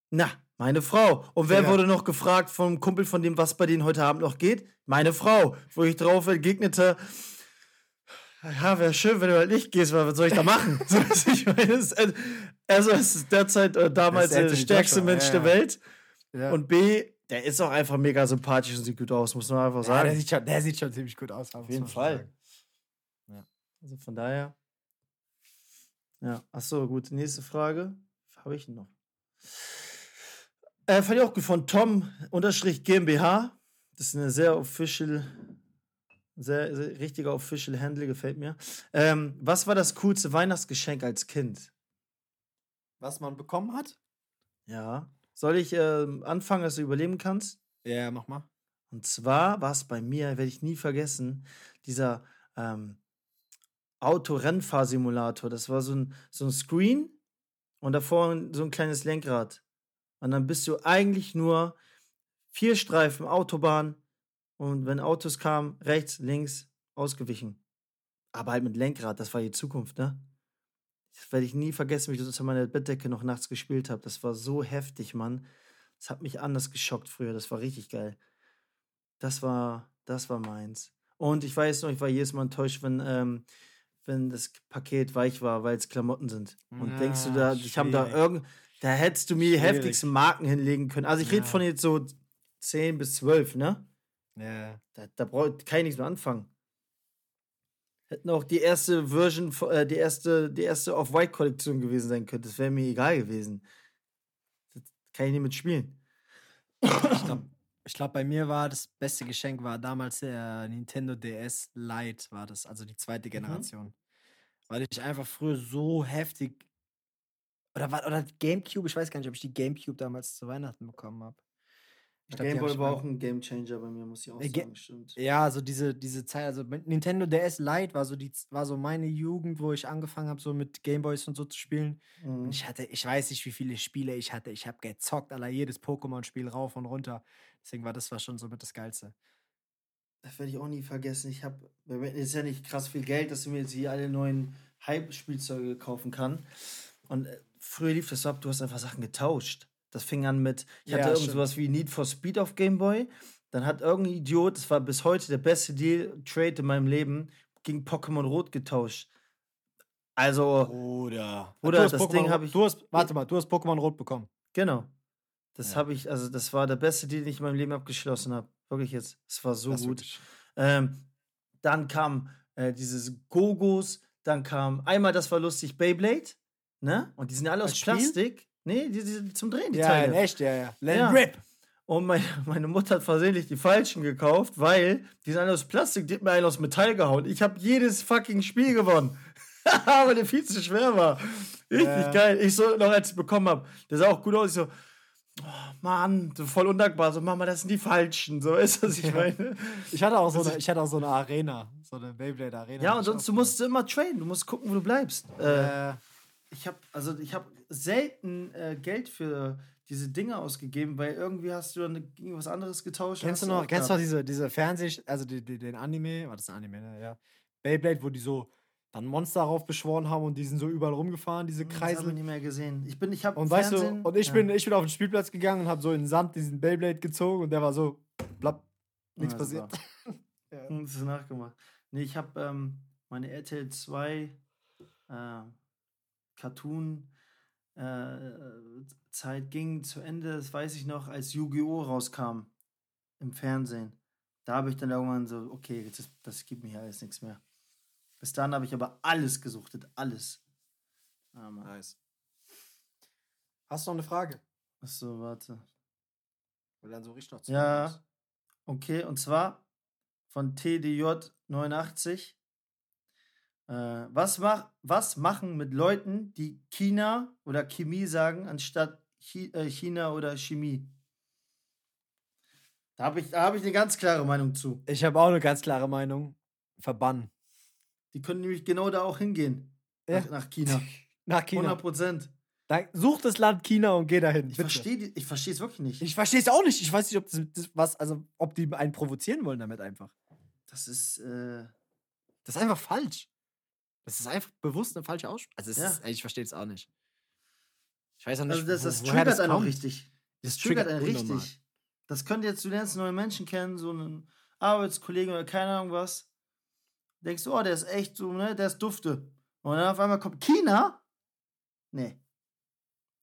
Na, meine Frau. Und wer Ja. wurde noch gefragt vom Kumpel, von dem, was bei denen heute Abend noch geht? Meine Frau. Wo ich drauf entgegnete, ja, wäre schön, wenn du halt nicht gehst, weil was soll ich da machen? ich meine, es, ist, also, es ist derzeit äh, damals der Anthony stärkste Mensch ja, der ja. Welt. Ja. Und B, der ist auch einfach mega sympathisch und sieht gut aus, muss man einfach ja, der, sagen. sieht schon, der sieht schon ziemlich gut aus. Auf jeden Fall. Also von daher. Ja, ach so, gut. Nächste Frage. Habe ich noch? Äh, fand ich auch gut von Tom GmbH. Das ist eine sehr official, sehr, sehr richtiger official Handle, gefällt mir. Ähm, was war das coolste Weihnachtsgeschenk als Kind? Was man bekommen hat? Ja. Soll ich ähm, anfangen, dass du überleben kannst? Ja, mach mal. Und zwar war es bei mir, werde ich nie vergessen, dieser ähm, Autorennfahrsimulator. Das war so ein, so ein Screen und davor so ein kleines Lenkrad. Und dann bist du eigentlich nur vier Streifen Autobahn und wenn Autos kamen, rechts, links, ausgewichen. Aber halt mit Lenkrad, das war die Zukunft, ne? Das werde ich nie vergessen, wie ich das unter meiner Bettdecke noch nachts gespielt habe. Das war so heftig, Mann. Das hat mich anders geschockt früher. Das war richtig geil. Das war, das war meins. Und ich weiß noch, ich war jedes Mal enttäuscht, wenn, ähm, wenn das Paket weich war, weil es Klamotten sind. Und denkst du da, Ja, ich habe da irgend, da hättest du mir die heftigsten Marken hinlegen können. Also ich rede Ja. von jetzt so 10 bis 12, ne? Ja. Da, da brauch, kann ich nichts mehr anfangen. Hätten auch die erste Version, äh, die erste, die erste Off-White-Kollektion gewesen sein können. Das wäre mir egal gewesen. Das kann ich nicht mitspielen. Ich glaube, ich glaub, bei mir war das beste Geschenk war damals der Nintendo DS Lite, war das, also die zweite Generation. Weil ich einfach früher so heftig. Oder, war, oder Gamecube, ich weiß gar nicht, ob ich die Gamecube damals zu Weihnachten bekommen habe. Ich glaub, die hab Gameboy ich war auch ein Gamechanger bei mir, muss ich auch Äh, sagen, stimmt. Ja, so diese, diese Zeit, also Nintendo DS Lite war so die war so meine Jugend, wo ich angefangen habe, so mit Gameboys und so zu spielen. Und Mhm. ich hatte, ich weiß nicht, wie viele Spiele ich hatte. Ich habe gezockt, aller jedes Pokémon-Spiel rauf und runter. Deswegen war das war schon so mit das Geilste. Das werde ich auch nie vergessen. Ich habe, ist ja nicht krass viel Geld, dass du mir jetzt hier alle neuen Hype-Spielzeuge kaufen kann. Und äh, früher lief das so ab, du hast einfach Sachen getauscht. Das fing an mit, ich Ja, hatte irgend stimmt. sowas wie Need for Speed auf Game Boy. Dann hat irgendein Idiot, das war bis heute der beste Deal, Trade in meinem Leben, gegen Pokémon Rot getauscht. Also, Bruder. Bruder, das Ding hab ich- Du hast, warte mal, du hast Pokémon Rot bekommen. genau. Das Ja. habe ich, also das war der beste Deal, den ich in meinem Leben abgeschlossen habe. Wirklich jetzt. Es war so Das gut. Ähm, dann kam äh, dieses Gogos, dann kam einmal, das war lustig, Beyblade, ne? Und die sind alle aus? Plastik. Nee, die, die zum Drehen, die Ja, Teile. in echt, ja, ja. Let Ja. rip. Und meine, meine Mutter hat versehentlich die falschen gekauft, weil die sind alle aus Plastik, die hat mir einen aus Metall gehauen. Ich habe jedes fucking Spiel gewonnen. weil der viel zu schwer war. Richtig Ja. geil. Ich so, noch als ich bekommen habe, der sah auch gut aus. Ich so, oh Mann, so voll undankbar. So, Mama, das sind die falschen. So ist das, ich meine. Ich hatte auch so eine, ich hatte auch so eine Arena. So eine Beyblade Arena. Ja, und sonst, du musst immer traden. Du musst gucken, wo du bleibst. Äh, Äh, ich habe also ich habe selten äh, Geld für diese Dinge ausgegeben, weil irgendwie hast du dann gegen was anderes getauscht. kennst du noch, kennst du noch diese, diese Fernseh, also die, die, den Anime, war das ein Anime, ne? Ja. Beyblade, wo die so dann Monster darauf beschworen haben und die sind so überall rumgefahren, diese Hm, Das habe ich nie mehr gesehen. Ich bin, ich habe Und weißt du, und ich bin, ich bin auf den Spielplatz gegangen und habe so in den Sand diesen Beyblade gezogen und der war so, blapp, nichts passiert. Ja. Hm, Das ist nachgemacht. Nee, ich habe ähm, meine RTL 2 äh, Cartoon äh, Zeit ging zu Ende, das weiß ich noch, als Yu-Gi-Oh! rauskam im Fernsehen. Da habe ich dann irgendwann so, okay, ist, das gibt mir hier alles nichts mehr. Bis dann habe ich aber alles gesuchtet, alles. Ah. Nice. Hast du noch eine Frage? Achso, warte. Weil dann so richtig noch zu Ja, okay, und zwar von TDJ89. Äh, was, mach, was machen mit Leuten, die China oder Chemie sagen, anstatt äh, China oder Chemie? Da habe ich, da hab ich eine ganz klare Meinung zu. Ich habe auch eine ganz klare Meinung. Verbannen. Die können nämlich genau da auch hingehen. Ja. Nach, nach China. Nach China. 100 Prozent. Such das Land China und geh dahin. Ich verstehe ich verstehe es wirklich nicht. Ich verstehe es auch nicht. Ich weiß nicht, ob das, das was, also ob die einen provozieren wollen damit einfach. das ist, äh, Das ist einfach falsch. Das ist einfach bewusst eine falsche Aussprache. Also Ja. ist, ich verstehe es auch nicht. Ich weiß auch nicht, also das, das wo, woher triggert das einen auch kommt. richtig. Das triggert einen unnormal. richtig. Das könnte jetzt, du lernst neue Menschen kennen, so einen Arbeitskollegen oder keine Ahnung was. Denkst du, oh, der ist echt so, ne, der ist dufte. Und dann auf einmal kommt China? Nee.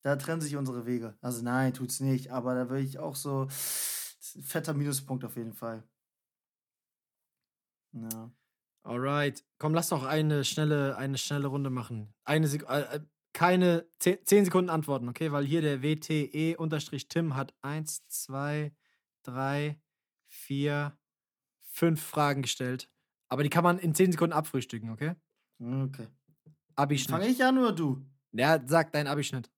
Da trennen sich unsere Wege. Also nein, tut's nicht, aber da würde ich auch so, fetter Minuspunkt auf jeden Fall. Ja. Alright. Komm, lass doch eine schnelle, eine schnelle Runde machen. Eine Sek äh, äh, keine 10, 10 Sekunden antworten, okay? Weil hier der WTE-Tim hat 1, 2, 3, 4, 5 Fragen gestellt. Aber die kann man in 10 Sekunden abfrühstücken, okay? Okay. Fange Abischnitt. ich an oder du? Ja, sag dein Abischnitt.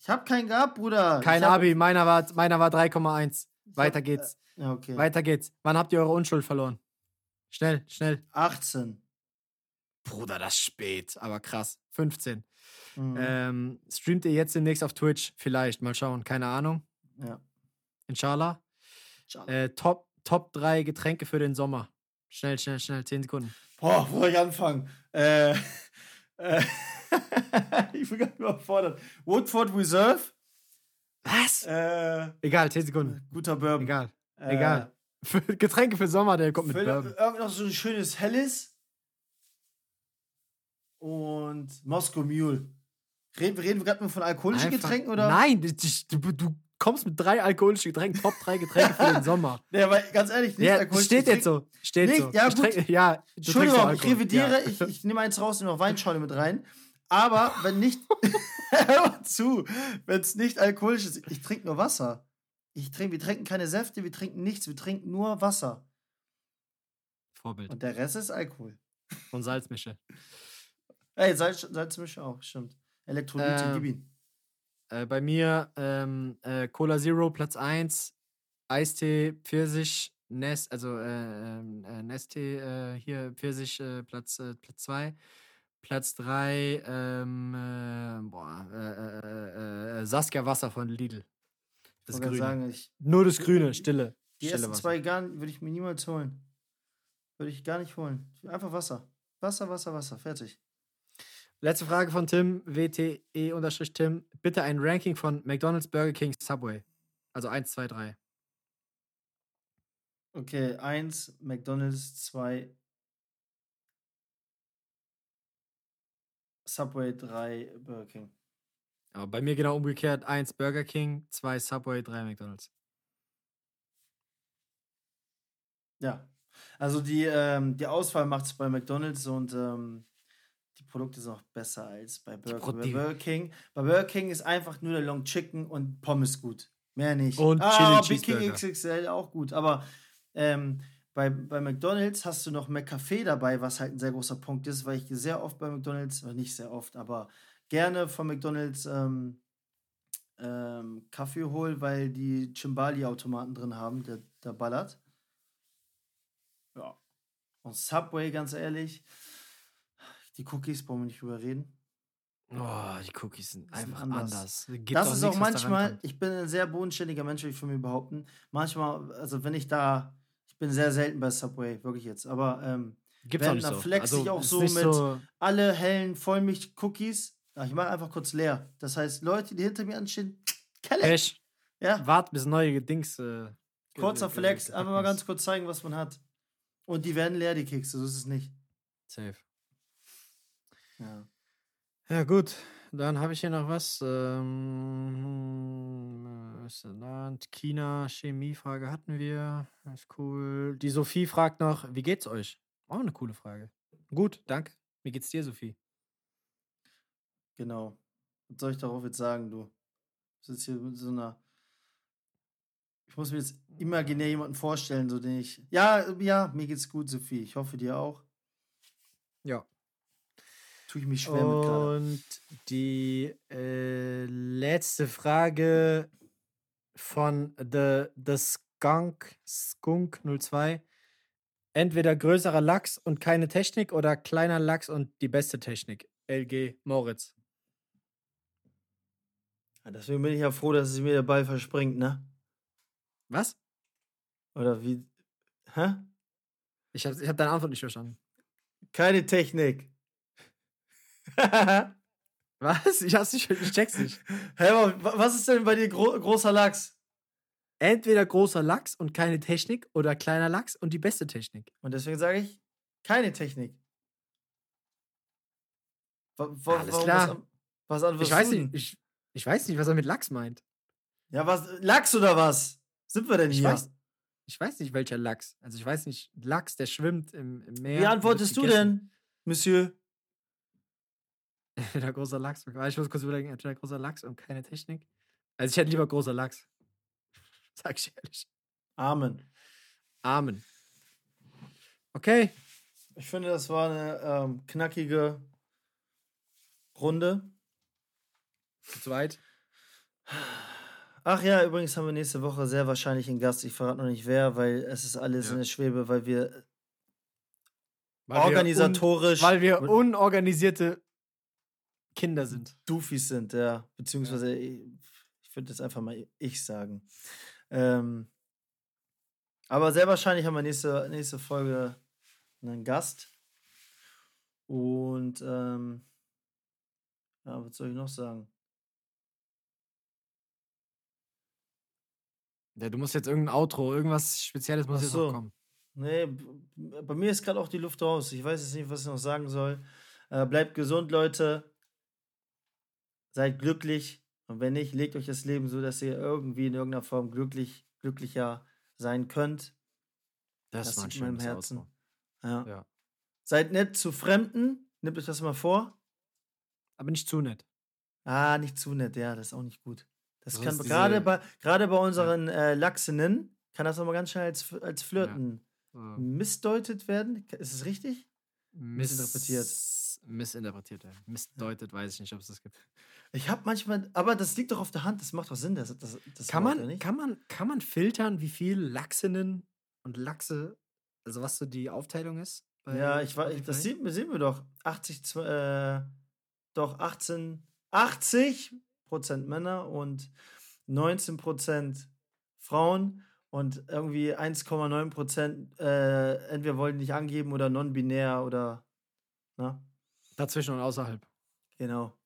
Ich hab keinen gehabt, Bruder. Kein hab, Abi, meiner war, meiner war 3,1. Weiter hab, geht's. Ja, okay. Weiter geht's. Wann habt ihr eure Unschuld verloren? Schnell, schnell. 18. Bruder, das ist spät, aber krass. 15. Mhm. Ähm, streamt ihr jetzt demnächst auf Twitch? Vielleicht, mal schauen. Keine Ahnung. ja. Inshallah. Ciao. Äh, Top, Top 3 Getränke für den Sommer. Schnell, schnell, schnell. 10 Sekunden. Boah, wo soll ich anfangen? Äh, äh, ich bin ganz überfordert. Woodford Reserve, Was? Äh, Egal, 10 Sekunden. guter Bourbon. Egal. Äh, Egal. Für Getränke für Sommer, der kommt mit Bourbon. irgend noch so ein schönes Helles. Und Moscow Mule. Reden, reden wir gerade mal von alkoholischen Einfach- Getränken oder? Nein, du, du, du kommst mit drei alkoholischen Getränken, Top 3 Getränke für den Sommer. Ja, weil ganz ehrlich, nicht Ja, alkoholische steht jetzt Getränke- so. Steht Nicht? so. Ja, Ich gut. ja, Entschuldigung, ich revidiere, Ja. ich, ich nehme eins raus und noch Weinschorle mit rein. Aber wenn nicht, hör mal zu, wenn es nicht alkoholisch ist, ich trinke nur Wasser. Ich trink, wir trinken keine Säfte, wir trinken nichts, wir trinken nur Wasser. Vorbild. Und der Rest ist Alkohol. Und Salzmische. Ey, Salz, Salzmische auch, stimmt. Elektrolyte, Ähm, gib ihn. Äh, bei mir ähm, äh, Cola Zero Platz 1, Eistee Pfirsich, Nest, also äh, ähm, äh, Nesttee äh, hier Pfirsich äh, Platz 2. Äh, Platz 2. Platz 3, ähm, äh, boah, äh, äh, äh, Saskia Wasser von Lidl. Das Grüne. sagen, ich, Nur das Grüne, Stille. die Stille ersten Wasser. zwei gar würde ich mir niemals holen. Würde ich gar nicht holen. Einfach Wasser. Wasser, Wasser, Wasser. Fertig. Letzte Frage von Tim, WTE-Tim. Bitte ein Ranking von McDonald's, Burger King, Subway. Also 1, 2, 3. Okay, eins McDonalds, zwei Subway, drei Burger King. Aber bei mir genau umgekehrt. 1 Burger King, 2 Subway, 3 McDonald's. Ja. Also die, ähm, die Auswahl macht es bei McDonalds und ähm, die Produkte sind auch besser als bei Burger, bei Burger King. Bei Burger King ist einfach nur der Long Chicken und Pommes gut. Mehr nicht. Und ah, Chili Big King. XXL auch gut. Aber ähm, bei, bei McDonalds hast du noch McCafé dabei, was halt ein sehr großer Punkt ist, weil ich sehr oft bei McDonalds, nicht sehr oft, aber gerne von McDonalds ähm, ähm, Kaffee hole, weil die Chimbali-Automaten drin haben, der, der ballert. Ja. Und Subway, ganz ehrlich, die Cookies, brauchen wir nicht drüber reden. Oh, die Cookies sind einfach anders. anders. Gibt das ist auch was da manchmal, ich bin ein sehr bodenständiger Mensch, würde ich von mir behaupten. Manchmal, also wenn ich da, ich bin sehr selten bei Subway, wirklich jetzt, aber ähm, Gibt's auch nicht Wendler so. flext sich auch ist so mit- so- alle hellen Vollmilch-Cookies, ja, ich mache einfach kurz leer. Das heißt, Leute, die hinter mir anstehen, Kelle. Pech. Ja, Wart bis neue Dings. Äh, kurzer Flex, einfach mal ganz kurz zeigen, was man hat. Und die werden leer, die Kekse, so ist es nicht. Safe. Ja. Ja, gut. Dann habe ich hier noch was. Ähm, da? China, Chemiefrage hatten wir. Das ist cool. Die Sophie fragt noch, wie geht's euch? Auch eine coole Frage. Gut, danke. Wie geht's dir, Sophie? Genau. Was soll ich darauf jetzt sagen, du? Ich sitze hier mit so einer. Ich muss mir jetzt imaginär jemanden vorstellen, so den ich. Ja, ja, mir geht's gut, Sophie. Ich hoffe dir auch. Ja. Tue ich mich schwer mit gerade. Und die äh, letzte Frage von The, the Skunk, Skunk 02. Entweder größerer Lachs und keine Technik oder kleiner Lachs und die beste Technik. LG Moritz. Ja, deswegen bin ich ja froh, dass es mir der Ball verspringt, ne? Was? Oder wie. Hä? Ich habe ich hab deine Antwort nicht verstanden. Keine Technik. Hä, Was? Ich, hab's nicht, ich check's nicht. wa- was ist denn bei dir gro großer Lachs? Entweder großer Lachs und keine Technik oder kleiner Lachs und die beste Technik. Und deswegen sage ich, keine Technik. Wa Alles klar. Was, an- was anderes Ich weiß tun? nicht, ich, ich weiß nicht, was er mit Lachs meint. Ja, was? Lachs oder was? Sind wir denn Ich hier? weiß, ich weiß nicht, welcher Lachs. Also ich weiß nicht, Lachs, der schwimmt im, im Meer. Wie antwortest du denn, Monsieur? Entweder großer Lachs. Ich muss kurz überlegen, entweder großer Lachs und keine Technik. Also ich hätte lieber großer Lachs. Sag ich ehrlich. Amen. Amen. Okay. Ich finde, das war eine ähm, knackige Runde. Zu weit. Ach ja, übrigens haben wir nächste Woche sehr wahrscheinlich einen Gast. Ich verrate noch nicht wer, weil es ist alles Ja. in der Schwebe, weil wir Weil wir organisatorisch Un, weil wir unorganisierte Kinder sind. Doofies sind, ja. Beziehungsweise, ich, ich würde jetzt einfach mal ich sagen. Ähm, aber sehr wahrscheinlich haben wir nächste, nächste Folge einen Gast. Und ähm, ja, was soll ich noch sagen? Ja, du musst jetzt irgendein Outro, irgendwas Spezielles muss jetzt so. noch kommen. Nee, bei mir ist gerade auch die Luft raus. Ich weiß jetzt nicht, was ich noch sagen soll. Äh, bleibt gesund, Leute. Seid glücklich. Und wenn nicht, legt euch das Leben so, dass ihr irgendwie in irgendeiner Form glücklich, glücklicher sein könnt. Das, Das war ein liegt mir im schönes Herzen. Ja. Ja. Seid nett zu Fremden. Nehmt euch das mal vor. Aber nicht zu nett. Ah, nicht zu nett, ja, das ist auch nicht gut. Das kann gerade bei, gerade bei unseren äh, Lachsinnen kann das nochmal ganz schnell als, als Flirten So. missdeutet werden. Ist es richtig? Missinterpretiert. Miss- Missinterpretiert, ja. Missdeutet, weiß ich nicht, ob es das gibt. Ich habe manchmal, aber das liegt doch auf der Hand, das macht doch Sinn, das, das, das Kann man, nicht? kann, man, kann man filtern, wie viel Lachsinnen und Lachse, also was so die Aufteilung ist? ja, ich weiß, das sieht, sehen wir doch. 80, zw- äh, doch 18, 80 Prozent Männer und 19 Prozent Frauen und irgendwie 1,9 Prozent äh, entweder wollen nicht angeben oder non-binär oder, na, Dazwischen und außerhalb. genau.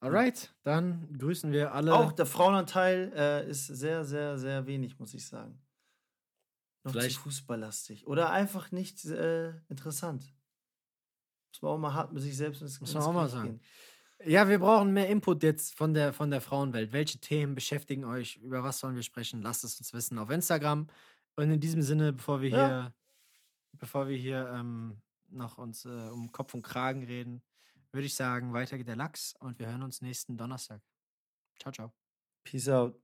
Alright, dann grüßen wir alle. Auch der Frauenanteil äh, ist sehr, sehr, sehr wenig, muss ich sagen. Noch Vielleicht- zu fußballlastig. Oder einfach nicht äh, interessant. Muss man auch mal hart mit sich selbst ins, Muss man auch mal sagen. gehen. Ja, wir brauchen mehr Input jetzt von der, von der Frauenwelt. Welche Themen beschäftigen euch? Über was sollen wir sprechen? Lasst es uns wissen auf Instagram. Und in diesem Sinne, bevor wir Ja. hier, bevor wir hier ähm, noch uns äh, um Kopf und Kragen reden, würde ich sagen, weiter geht der Lachs und wir hören uns nächsten Donnerstag. Ciao, ciao. Peace out.